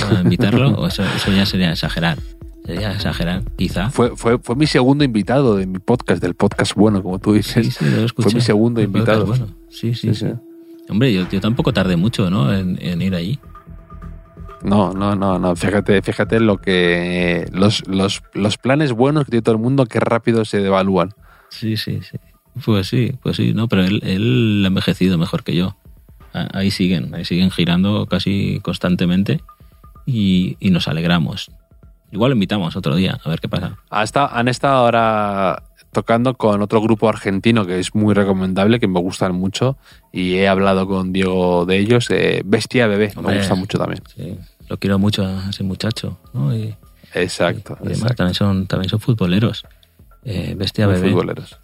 [SPEAKER 3] para invitarlo, o eso, eso ya sería exagerar. Sería exagerar, quizá.
[SPEAKER 2] Fue, fue, fue mi segundo invitado de mi podcast, del podcast bueno, como tú dices.
[SPEAKER 3] Sí, sí, lo escuché.
[SPEAKER 2] Fue mi segundo invitado.
[SPEAKER 3] Bueno, sí, sí,
[SPEAKER 2] Sí,
[SPEAKER 3] sí.
[SPEAKER 2] sí.
[SPEAKER 3] Hombre, yo, yo tampoco tardé mucho, ¿no? En, en ir allí.
[SPEAKER 2] No, no, no, no. Fíjate, fíjate lo que los, los, los planes buenos que tiene todo el mundo que rápido se devalúan.
[SPEAKER 3] Sí, sí, sí. Pues sí, pues sí, no, pero él, él ha envejecido mejor que yo. Ahí siguen, ahí siguen girando casi constantemente y, y nos alegramos. Igual lo invitamos otro día, a ver qué pasa.
[SPEAKER 2] Ha estado- han estado ahora tocando con otro grupo argentino que es muy recomendable, que me gustan mucho, y he hablado con Diego de ellos, eh, Bestia Bebé,
[SPEAKER 3] Hombre.
[SPEAKER 2] me gusta mucho también.
[SPEAKER 3] Sí, lo quiero mucho a ese muchacho, ¿no? Y,
[SPEAKER 2] Exacto,
[SPEAKER 3] y además
[SPEAKER 2] exacto.
[SPEAKER 3] también son, también son futboleros. Eh, Bestia
[SPEAKER 2] Muy
[SPEAKER 3] Bebé.
[SPEAKER 2] futboleros.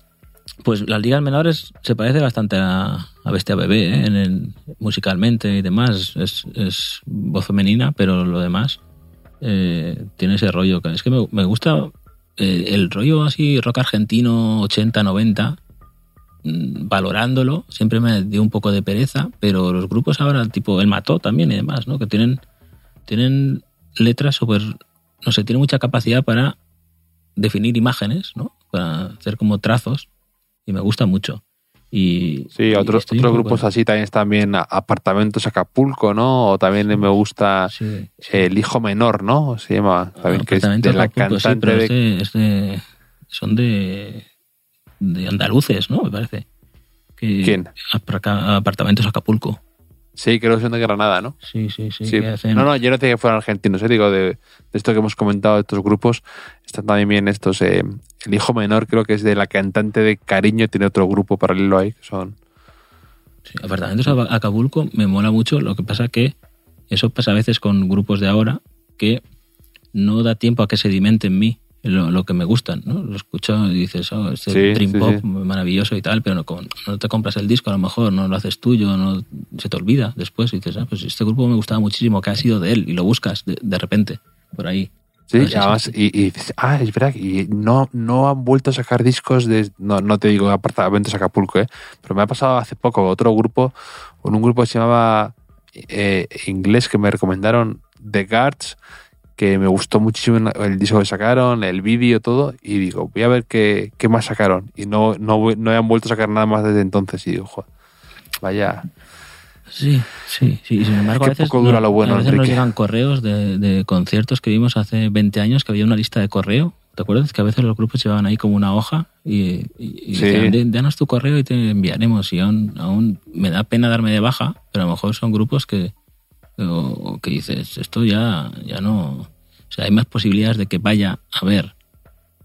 [SPEAKER 3] Pues las ligas menores se parece bastante a, a Bestia Bebé, ¿eh? en el- musicalmente y demás. Es, es voz femenina, pero lo demás eh, tiene ese rollo. que- Es que me, me gusta eh, el rollo así rock argentino 80, 90, mm, valorándolo. Siempre me dio un poco de pereza, pero los grupos ahora, tipo El Mató también y demás, ¿no? que tienen, tienen letras súper... No sé, tienen mucha capacidad para definir imágenes, ¿no? Para hacer como trazos y me gusta mucho. Y,
[SPEAKER 2] Sí, otros, otros grupos así también están bien, Apartamentos Acapulco, ¿no? O también me gusta
[SPEAKER 3] Sí, sí.
[SPEAKER 2] El Hijo Menor, ¿no? Se llama también, que es de
[SPEAKER 3] Acapulco,
[SPEAKER 2] cantante
[SPEAKER 3] pero
[SPEAKER 2] de...
[SPEAKER 3] es de- es de- son de, de andaluces, ¿no? Me parece. Que-
[SPEAKER 2] ¿Quién?
[SPEAKER 3] Apartamentos Acapulco.
[SPEAKER 2] Sí, creo que son de Granada, ¿no?
[SPEAKER 3] Sí, sí, sí.
[SPEAKER 2] Sí.
[SPEAKER 3] que hacen-
[SPEAKER 2] No, no, yo no decía que fueran argentinos, eh, digo, de, de esto que hemos comentado, de estos grupos, están también bien estos. eh, el hijo menor creo que es de la cantante de Cariño, tiene otro grupo paralelo ahí, que son...
[SPEAKER 3] Sí, Apartamentos a- Acapulco me mola mucho, lo que pasa que eso pasa a veces con grupos de ahora que no da tiempo a que sedimente en mí lo, lo que me gustan, ¿no? Lo escucho y dices, oh, este
[SPEAKER 2] Sí,
[SPEAKER 3] Dream
[SPEAKER 2] sí,
[SPEAKER 3] Pop
[SPEAKER 2] sí.
[SPEAKER 3] maravilloso y tal, pero no, no te compras el disco a lo mejor, no lo haces tuyo, no se te olvida después y dices, ah, pues este grupo me gustaba muchísimo, que ha sido de él? Y lo buscas de, de repente, por ahí.
[SPEAKER 2] Sí, y además,
[SPEAKER 3] eso.
[SPEAKER 2] y, y dices, ah, es verdad, y no, no han vuelto a sacar discos de... No, no te digo apartamentos Acapulco, ¿eh? Pero me ha pasado hace poco otro grupo, un grupo que se llamaba eh, inglés que me recomendaron, The Guards, que me gustó muchísimo el disco que sacaron, el vídeo, todo, y digo, voy a ver qué, qué más sacaron. Y no, no, no han vuelto a sacar nada más desde entonces, y digo, joder, vaya...
[SPEAKER 3] Sí, sí, sí. Sin embargo, a veces,
[SPEAKER 2] poco dura lo bueno,
[SPEAKER 3] a veces nos llegan correos de, de conciertos que vimos hace 20 años, que había una lista de correo. ¿Te acuerdas? Que a veces los grupos llevaban ahí como una hoja y, y- y
[SPEAKER 2] Sí.
[SPEAKER 3] decían, "De- danos tu correo y te enviaremos. Y aún, aún me da pena darme de baja, pero a lo mejor son grupos que, o, que dices, esto ya, ya no... O sea, hay más posibilidades de que vaya a ver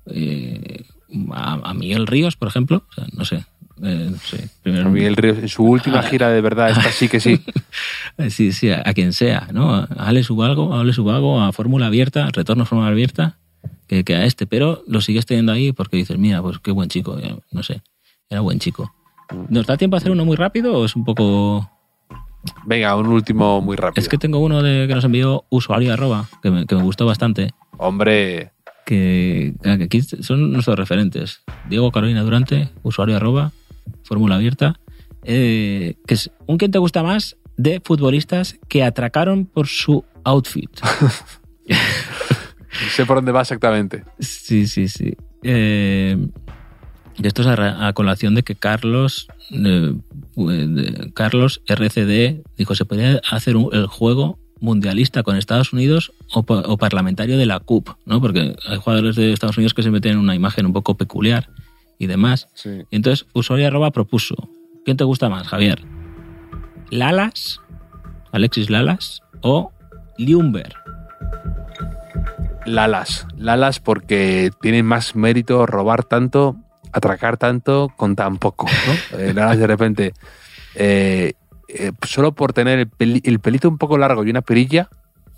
[SPEAKER 3] eh, a, a Miguel Ríos, por ejemplo. O sea, no sé. eh, no sé. Primero,
[SPEAKER 2] Miguel Ríos, en su última
[SPEAKER 3] Ah.
[SPEAKER 2] gira de verdad, esta sí que sí.
[SPEAKER 3] Sí, sí, a, a quien sea, ¿no? A Ale Subalgo, a Ale Subalgo, a Fórmula Abierta, Retorno a Fórmula Abierta, que, que a este, pero lo sigues teniendo ahí porque dices, mira, pues qué buen chico, no sé, era buen chico. ¿Nos da tiempo a hacer uno muy rápido o es un poco...?
[SPEAKER 2] Venga, un último muy rápido.
[SPEAKER 3] Es que tengo uno de, que nos envió usuario arroba, que me, que me gustó bastante,
[SPEAKER 2] Hombre,
[SPEAKER 3] que, que aquí son nuestros referentes. Diego Carolina Durante, usuario arroba, Fórmula Abierta, eh, que es un quién te gusta más de futbolistas que atracaron por su outfit.
[SPEAKER 2] sé por dónde va exactamente.
[SPEAKER 3] Sí, sí, sí. Eh, y esto es a, colación de que Carlos, eh, Carlos RCD dijo se podría hacer un- el juego mundialista con Estados Unidos o, pa- o parlamentario de la CUP, ¿no? Porque hay jugadores de Estados Unidos que se meten en una imagen un poco peculiar y demás.
[SPEAKER 2] Sí.
[SPEAKER 3] Y entonces usuario arroba propuso, ¿quién te gusta más, Javier? ¿Lalas? ¿Alexis Lalas? ¿O Liumber?
[SPEAKER 2] Lalas. Lalas porque tiene más mérito robar tanto, atracar tanto con tan poco. ¿no? Eh, de repente, eh, eh, solo por tener el, peli- el pelito un poco largo y una perilla,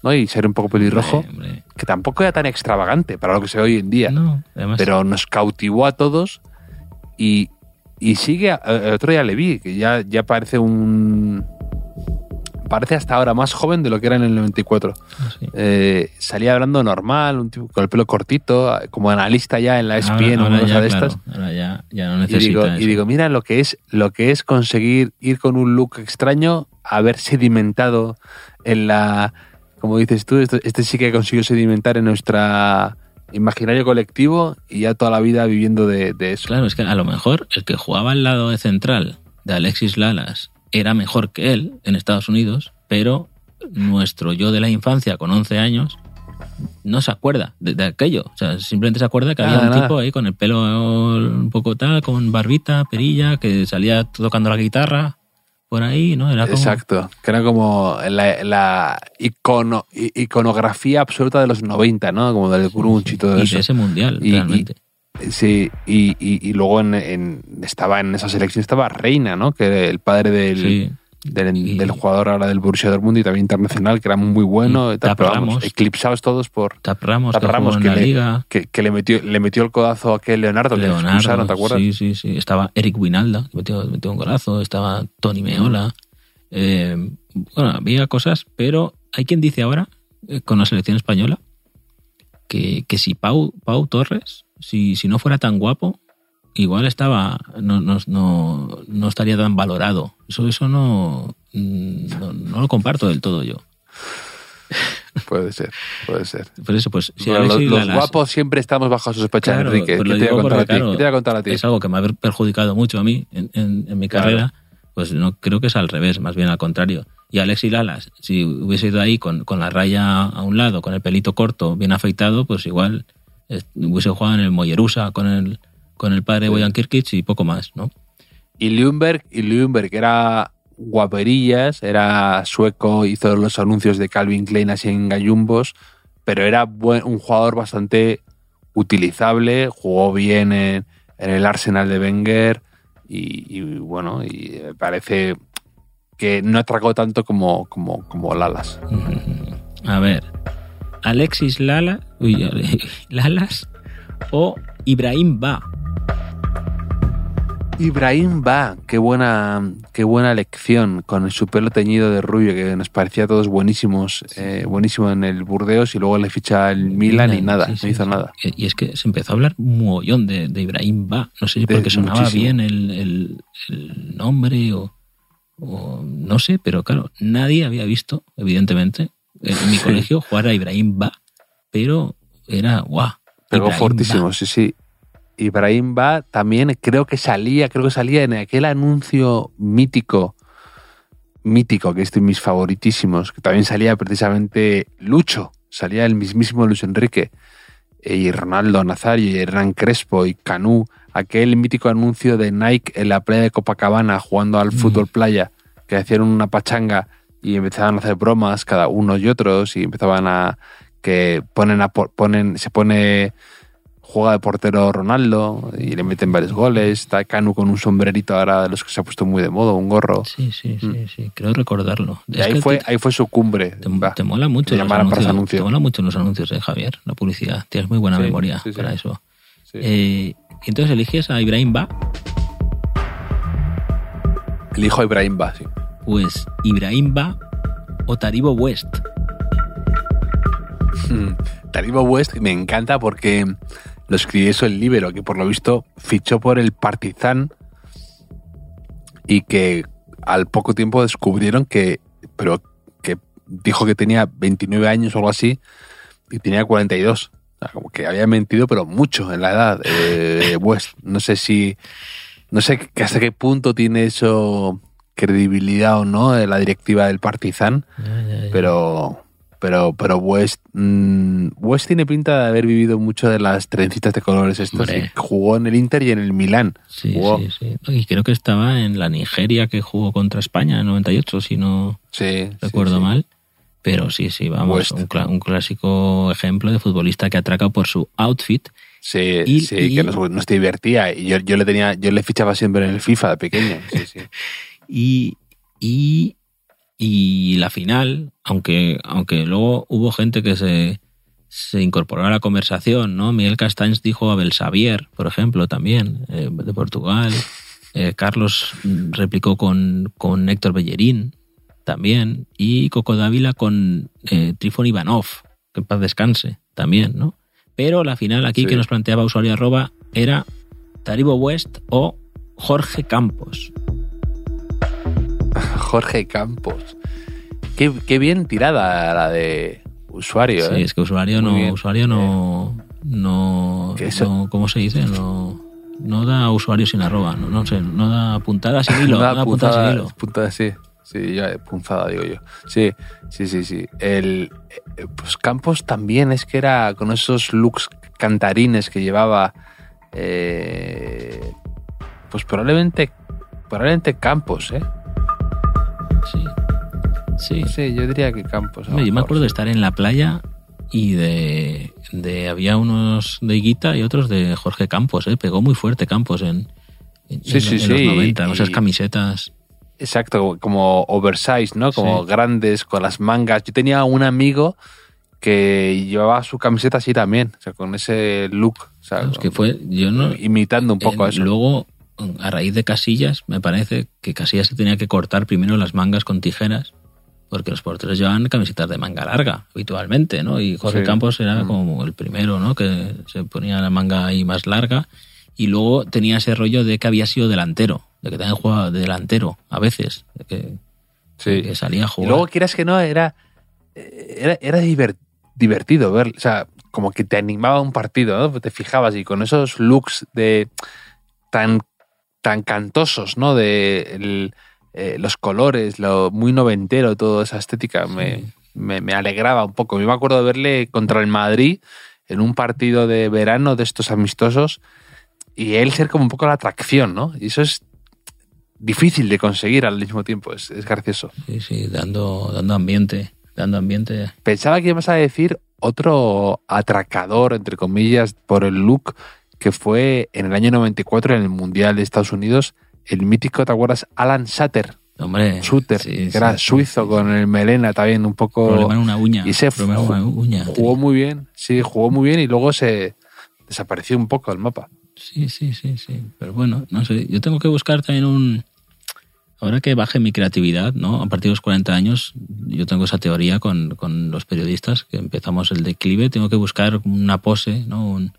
[SPEAKER 2] ¿no? y ser un poco pelirrojo,
[SPEAKER 3] Hombre, hombre.
[SPEAKER 2] que tampoco era tan extravagante para lo que se ve hoy en día,
[SPEAKER 3] No,
[SPEAKER 2] pero nos cautivó a todos y, y sigue, a- el otro día le vi, que ya, ya parece un... Parece hasta ahora más joven de lo que era en el 94.
[SPEAKER 3] sí.
[SPEAKER 2] Eh, salía hablando normal, un tipo con el pelo cortito, como analista ya en la ESPN o una cosa
[SPEAKER 3] ya,
[SPEAKER 2] de
[SPEAKER 3] claro,
[SPEAKER 2] estas.
[SPEAKER 3] ahora ya, ya no
[SPEAKER 2] Y digo,
[SPEAKER 3] eso.
[SPEAKER 2] y digo, mira lo que es lo que es conseguir ir con un look extraño, haber sedimentado en la, como dices tú, esto- este sí que consiguió sedimentar en nuestra imaginario colectivo y ya toda la vida viviendo de, de eso.
[SPEAKER 3] Claro, es que a lo mejor el que jugaba al lado de central de Alexis Lalas era mejor que él en Estados Unidos, pero nuestro yo de la infancia con 11 años no se acuerda de, de aquello. O sea, simplemente se acuerda que había un
[SPEAKER 2] nada.
[SPEAKER 3] tipo ahí con el pelo un poco tal, con barbita, perilla, que salía tocando la guitarra por ahí, ¿no? Era como...
[SPEAKER 2] Exacto, que era como la, la icono, i- iconografía absoluta de los 90, ¿no? Como del grunge y todo
[SPEAKER 3] y
[SPEAKER 2] eso.
[SPEAKER 3] de ese mundial,
[SPEAKER 2] Y-
[SPEAKER 3] realmente.
[SPEAKER 2] Sí, y, y- y luego en, en- estaba en esa selección estaba Reina, ¿no? Que era el padre del,
[SPEAKER 3] Sí.
[SPEAKER 2] del,
[SPEAKER 3] Y-
[SPEAKER 2] del jugador ahora del Borussia Dortmund y también internacional, que era muy bueno.
[SPEAKER 3] Y Tap
[SPEAKER 2] pero vamos, eclipsados todos por
[SPEAKER 3] Tap Ramos,
[SPEAKER 2] Tap
[SPEAKER 3] que
[SPEAKER 2] Ramos, que le-
[SPEAKER 3] liga.
[SPEAKER 2] que, que le metió le metió el codazo a aquel Leonardo, que le
[SPEAKER 3] Leonardo,
[SPEAKER 2] expulsaron, ¿te acuerdas?
[SPEAKER 3] Sí, sí, sí. Estaba Eric Winalda, que metió, metió un golazo. Estaba Tony Meola. Eh, bueno, había cosas, pero hay quien dice ahora, eh, con la selección española, que, que si Pau, Pau Torres, si, si no fuera tan guapo, igual estaba no, no, no, no estaría tan valorado. Eso, eso no, mm, no, no lo comparto del todo yo.
[SPEAKER 2] Puede ser, puede ser.
[SPEAKER 3] Por eso, pues, si
[SPEAKER 2] Bueno, los, los guapos siempre estamos bajo sospecha,
[SPEAKER 3] Claro,
[SPEAKER 2] Enrique.
[SPEAKER 3] pues
[SPEAKER 2] ¿Qué
[SPEAKER 3] lo
[SPEAKER 2] te, voy a contar ti?
[SPEAKER 3] claro,
[SPEAKER 2] ¿Qué te voy a contar a ti?
[SPEAKER 3] Es algo que me ha perjudicado mucho a mí en, en- en mi
[SPEAKER 2] Claro.
[SPEAKER 3] carrera. Pues no creo que es al revés, más bien al contrario. Y Alexis Lalas, si hubiese ido ahí con, con la raya a un lado, con el pelito corto, bien afeitado, pues igual hubiese jugado en el Mollerusa con el, con el padre
[SPEAKER 2] Sí.
[SPEAKER 3] Boyan Kirkic y poco más, ¿no?
[SPEAKER 2] Y Ljungberg, y era guaperillas, era sueco, hizo los anuncios de Calvin Klein así en gallumbos, pero era buen- un jugador bastante utilizable, jugó bien en, en el Arsenal de Wenger y, y bueno, y parece que no atracó tanto como, como, como Lalas.
[SPEAKER 3] A ver, Alexis Lala, uy, Lalas o Ibrahim Ba.
[SPEAKER 2] Ibrahim va, qué buena, qué buena lección con su pelo teñido de rubio que nos parecía a todos buenísimos, eh, buenísimo en el Burdeos y luego le ficha el Milan y nada,
[SPEAKER 3] Sí,
[SPEAKER 2] no
[SPEAKER 3] sí,
[SPEAKER 2] hizo
[SPEAKER 3] sí.
[SPEAKER 2] nada.
[SPEAKER 3] Y es que se empezó a hablar un mogollón de, de Ibrahim Ba. No sé si
[SPEAKER 2] De-
[SPEAKER 3] porque sonaba
[SPEAKER 2] muchísimo.
[SPEAKER 3] bien el, el- el nombre o, o no sé, pero claro, nadie había visto, evidentemente, en mi colegio jugar a Ibrahim Ba, pero era guau.
[SPEAKER 2] Pegó
[SPEAKER 3] Ibrahim
[SPEAKER 2] fortísimo,
[SPEAKER 3] Ba.
[SPEAKER 2] sí, sí. Ibrahim va también, creo que salía, creo que salía en aquel anuncio mítico, mítico, que es de mis favoritísimos, que también salía precisamente Lucho, salía el mismísimo Luis Enrique, eh, y Ronaldo Nazario, y Hernán Crespo, y Canú, aquel mítico anuncio de Nike en la playa de Copacabana jugando al
[SPEAKER 3] Mm.
[SPEAKER 2] fútbol playa, que hacían una pachanga y empezaban a hacer bromas cada uno y otros, y empezaban a que ponen a ponen se pone juega de portero Ronaldo y le meten varios goles está Canu con un sombrerito ahora de los que se ha puesto muy de moda un gorro
[SPEAKER 3] Sí, sí, sí,
[SPEAKER 2] Mm.
[SPEAKER 3] sí, creo recordarlo.
[SPEAKER 2] y ahí fue
[SPEAKER 3] te,
[SPEAKER 2] ahí fue su cumbre
[SPEAKER 3] te, mola mucho
[SPEAKER 2] Te
[SPEAKER 3] los anuncios.
[SPEAKER 2] anuncio.
[SPEAKER 3] Te mola mucho los anuncios, eh, Javier, la publicidad. Tienes muy buena
[SPEAKER 2] Sí,
[SPEAKER 3] memoria
[SPEAKER 2] sí, sí.
[SPEAKER 3] para eso. Eh, y entonces eliges a Ibrahim Ba.
[SPEAKER 2] el hijo de Ibrahim Ba sí.
[SPEAKER 3] Pues Ibrahim Ba o Taribo West.
[SPEAKER 2] Taribo West me encanta porque lo escribió eso el Libero, que por lo visto fichó por el Partizan y que al poco tiempo descubrieron que, pero que dijo que tenía 29 años o algo así y tenía 42. O sea, como que había mentido, pero mucho en la edad. eh, West, no sé si, no sé hasta qué punto tiene eso credibilidad o no de la directiva del Partizan pero pero pero West mm, West tiene pinta de haber vivido mucho de las trencitas de colores estos y jugó en el Inter y en el Milán
[SPEAKER 3] Sí,
[SPEAKER 2] Jugó-
[SPEAKER 3] sí, sí. Y creo que estaba en la Nigeria que jugó contra España en 98, si no
[SPEAKER 2] sí,
[SPEAKER 3] recuerdo
[SPEAKER 2] sí.
[SPEAKER 3] mal. Pero sí, sí, vamos, un, un clásico ejemplo de futbolista que atraca por su outfit.
[SPEAKER 2] sí
[SPEAKER 3] Y-
[SPEAKER 2] sí
[SPEAKER 3] y-
[SPEAKER 2] que nos, nos divertía y yo, yo le tenía yo le fichaba siempre en el FIFA de pequeño sí, sí.
[SPEAKER 3] Y, y, y la final, aunque, aunque luego hubo gente que se, se incorporó a la conversación, ¿no? Miguel Castañs dijo Abel Xavier, por ejemplo, también, eh, de Portugal. Eh, Carlos replicó con, con Héctor Bellerín, también. Y Coco Dávila con eh, Trifon Ivanov, que en paz descanse, también, ¿no? Pero la final aquí
[SPEAKER 2] Sí.
[SPEAKER 3] que nos planteaba usuario arroba era Taribo West o Jorge Campos.
[SPEAKER 2] Jorge Campos qué, qué bien tirada la de usuario
[SPEAKER 3] Sí,
[SPEAKER 2] ¿eh?
[SPEAKER 3] es que usuario
[SPEAKER 2] Muy
[SPEAKER 3] no,
[SPEAKER 2] bien.
[SPEAKER 3] usuario no, no, ¿cómo se dice? No, no da usuario sin arroba, no, no sé, no da puntada sin hilo, no da, puntada,
[SPEAKER 2] puntada,
[SPEAKER 3] sin hilo.
[SPEAKER 2] puntada, sí. Sí, ya, punzada, digo yo. Sí, sí, sí, sí. El, eh, pues Campos también es que era con esos looks cantarines que llevaba. eh, pues probablemente, probablemente Campos, ¿eh?
[SPEAKER 3] Sí. Sí.
[SPEAKER 2] Yo diría que Campos.
[SPEAKER 3] yo me acuerdo de estar en la playa y de, de había unos de Higuita y otros de Jorge Campos, ¿eh? Pegó muy fuerte Campos en, en,
[SPEAKER 2] Sí,
[SPEAKER 3] en-
[SPEAKER 2] sí,
[SPEAKER 3] en
[SPEAKER 2] sí,
[SPEAKER 3] los 90,
[SPEAKER 2] y-
[SPEAKER 3] esas camisetas.
[SPEAKER 2] Exacto, como oversize, ¿no? Como grandes, con las mangas. Yo tenía un amigo que llevaba su camiseta así también, o sea, con ese look, o sea,
[SPEAKER 3] Es que fue, yo no,
[SPEAKER 2] imitando un poco eso.
[SPEAKER 3] Luego, a raíz de Casillas, me parece que Casillas se tenía que cortar primero las mangas con tijeras, porque los porteros llevaban camisetas de manga larga habitualmente, ¿no? Y Jorge
[SPEAKER 2] Sí.
[SPEAKER 3] Campos era
[SPEAKER 2] Mm.
[SPEAKER 3] como el primero, ¿no? Que se ponía la manga ahí más larga. Y luego tenía ese rollo de que había sido delantero, de que también jugaba de delantero a veces, de que,
[SPEAKER 2] Sí.
[SPEAKER 3] que salía a
[SPEAKER 2] Y luego, quieras que no, era, era, era diver- divertido ver, o sea, como que te animaba un partido, ¿no? Te fijabas y con esos looks de tan, tan cantosos, ¿no? De el- eh, los colores, lo muy noventero, toda esa estética, me,
[SPEAKER 3] Sí.
[SPEAKER 2] me, me alegraba un poco. Yo me acuerdo de verle contra el Madrid en un partido de verano de estos amistosos y él ser como un poco la atracción, ¿no? Y eso es difícil de conseguir al mismo tiempo, es, es gracioso.
[SPEAKER 3] Sí, sí, dando, dando ambiente, dando ambiente.
[SPEAKER 2] Pensaba que ibas a decir otro atracador, entre comillas, por el look, que fue en el año 94 en el Mundial de Estados Unidos, el mítico, ¿te acuerdas? Alan Sutter,
[SPEAKER 3] Hombre,
[SPEAKER 2] Sutter,
[SPEAKER 3] sí,
[SPEAKER 2] que
[SPEAKER 3] sí,
[SPEAKER 2] era
[SPEAKER 3] sí,
[SPEAKER 2] suizo con el melena también un poco...
[SPEAKER 3] Problema en una uña.
[SPEAKER 2] Y se
[SPEAKER 3] en una uña.
[SPEAKER 2] jugó muy bien, sí, jugó muy bien y luego se desapareció un poco del mapa.
[SPEAKER 3] Sí, sí, sí, sí. Pero bueno, no sé. Yo tengo que buscar también un. Ahora que baje mi creatividad, ¿no? A partir de los 40 años, yo tengo esa teoría con, con los periodistas, que empezamos el declive. Tengo que buscar una pose, ¿no? Un,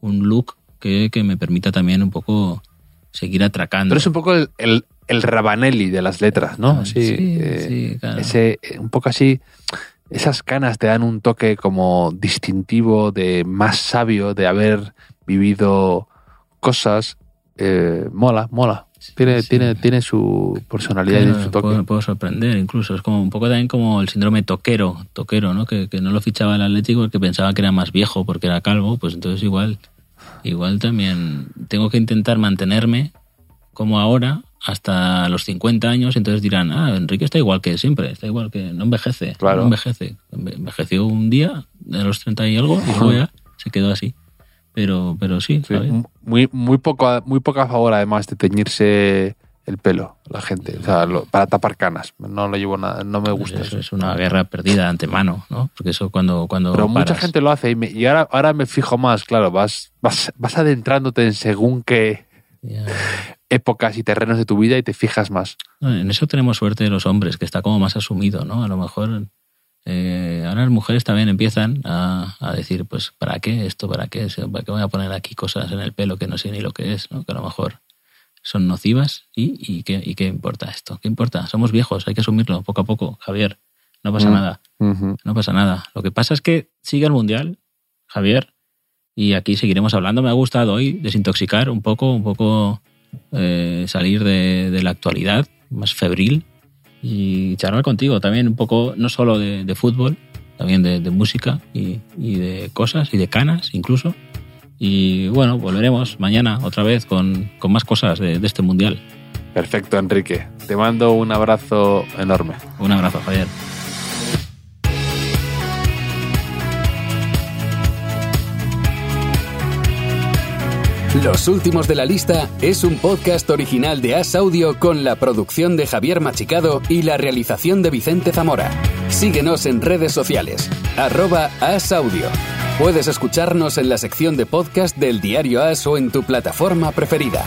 [SPEAKER 3] un look que, que me permita también un poco seguir atracando.
[SPEAKER 2] Pero es un poco el, el, el Rabanelli de las letras, ¿no?
[SPEAKER 3] Ah,
[SPEAKER 2] Así,
[SPEAKER 3] sí,
[SPEAKER 2] eh,
[SPEAKER 3] sí, claro.
[SPEAKER 2] ese, un poco así, esas canas te dan un toque como distintivo, de más sabio, de haber vivido cosas. Eh, mola, mola. Tiene,
[SPEAKER 3] sí.
[SPEAKER 2] tiene, tiene su personalidad y
[SPEAKER 3] Claro,
[SPEAKER 2] su toque.
[SPEAKER 3] puedo, puedo sorprender incluso. Es como un poco también como el síndrome toquero, toquero, ¿no? Que, que no lo fichaba el Atlético porque pensaba que era más viejo porque era calvo, pues entonces igual, igual también tengo que intentar mantenerme como ahora hasta los 50 años, entonces dirán, ah, Enrique está igual que siempre, está igual que no envejece,
[SPEAKER 2] Claro.
[SPEAKER 3] no envejece. Enve- Envejeció un día de los 30 y algo y luego ya se quedó así. Pero, pero sí,
[SPEAKER 2] muy, muy, poco, muy poco a favor, además, de teñirse el pelo, la gente. O sea, lo- para tapar canas. No lo llevo nada, no me gusta
[SPEAKER 3] Pues
[SPEAKER 2] eso.
[SPEAKER 3] eso es una guerra perdida de antemano, ¿no? Porque eso cuando, cuando
[SPEAKER 2] Pero mucha gente lo hace y, me- y ahora, ahora me fijo más, claro, vas, vas, vas adentrándote en según qué épocas y terrenos de tu vida y te fijas más.
[SPEAKER 3] No, En eso tenemos suerte los hombres, que está como más asumido, ¿no? A lo mejor eh, ahora las mujeres también empiezan a, a decir, pues, ¿para qué esto? ¿Para qué? ¿Para qué voy a poner aquí cosas en el pelo que no sé ni lo que es? ¿no? Que a lo mejor son nocivas y, y, ¿qué, y qué importa esto? ¿Qué importa? Somos viejos, hay que asumirlo poco a poco, Javier. No pasa
[SPEAKER 2] Mm.
[SPEAKER 3] nada, no pasa nada. Lo que pasa es que sigue el Mundial, Javier, y aquí seguiremos hablando. Me ha gustado hoy desintoxicar un poco, un poco eh, salir de, de la actualidad más febril y charlar contigo también un poco, no solo de, de fútbol, también de, de música y, y de cosas y de canas incluso. Y bueno, volveremos mañana otra vez con, con más cosas de, de este mundial.
[SPEAKER 2] Perfecto, Enrique. Te mando un abrazo enorme.
[SPEAKER 3] Un abrazo, Javier.
[SPEAKER 1] Los últimos de la lista es un podcast original de As Audio con la producción de Javier Machicado y la realización de Vicente Zamora. Síguenos en redes sociales, arroba As Audio. Puedes escucharnos en la sección de podcast del diario As o en tu plataforma preferida.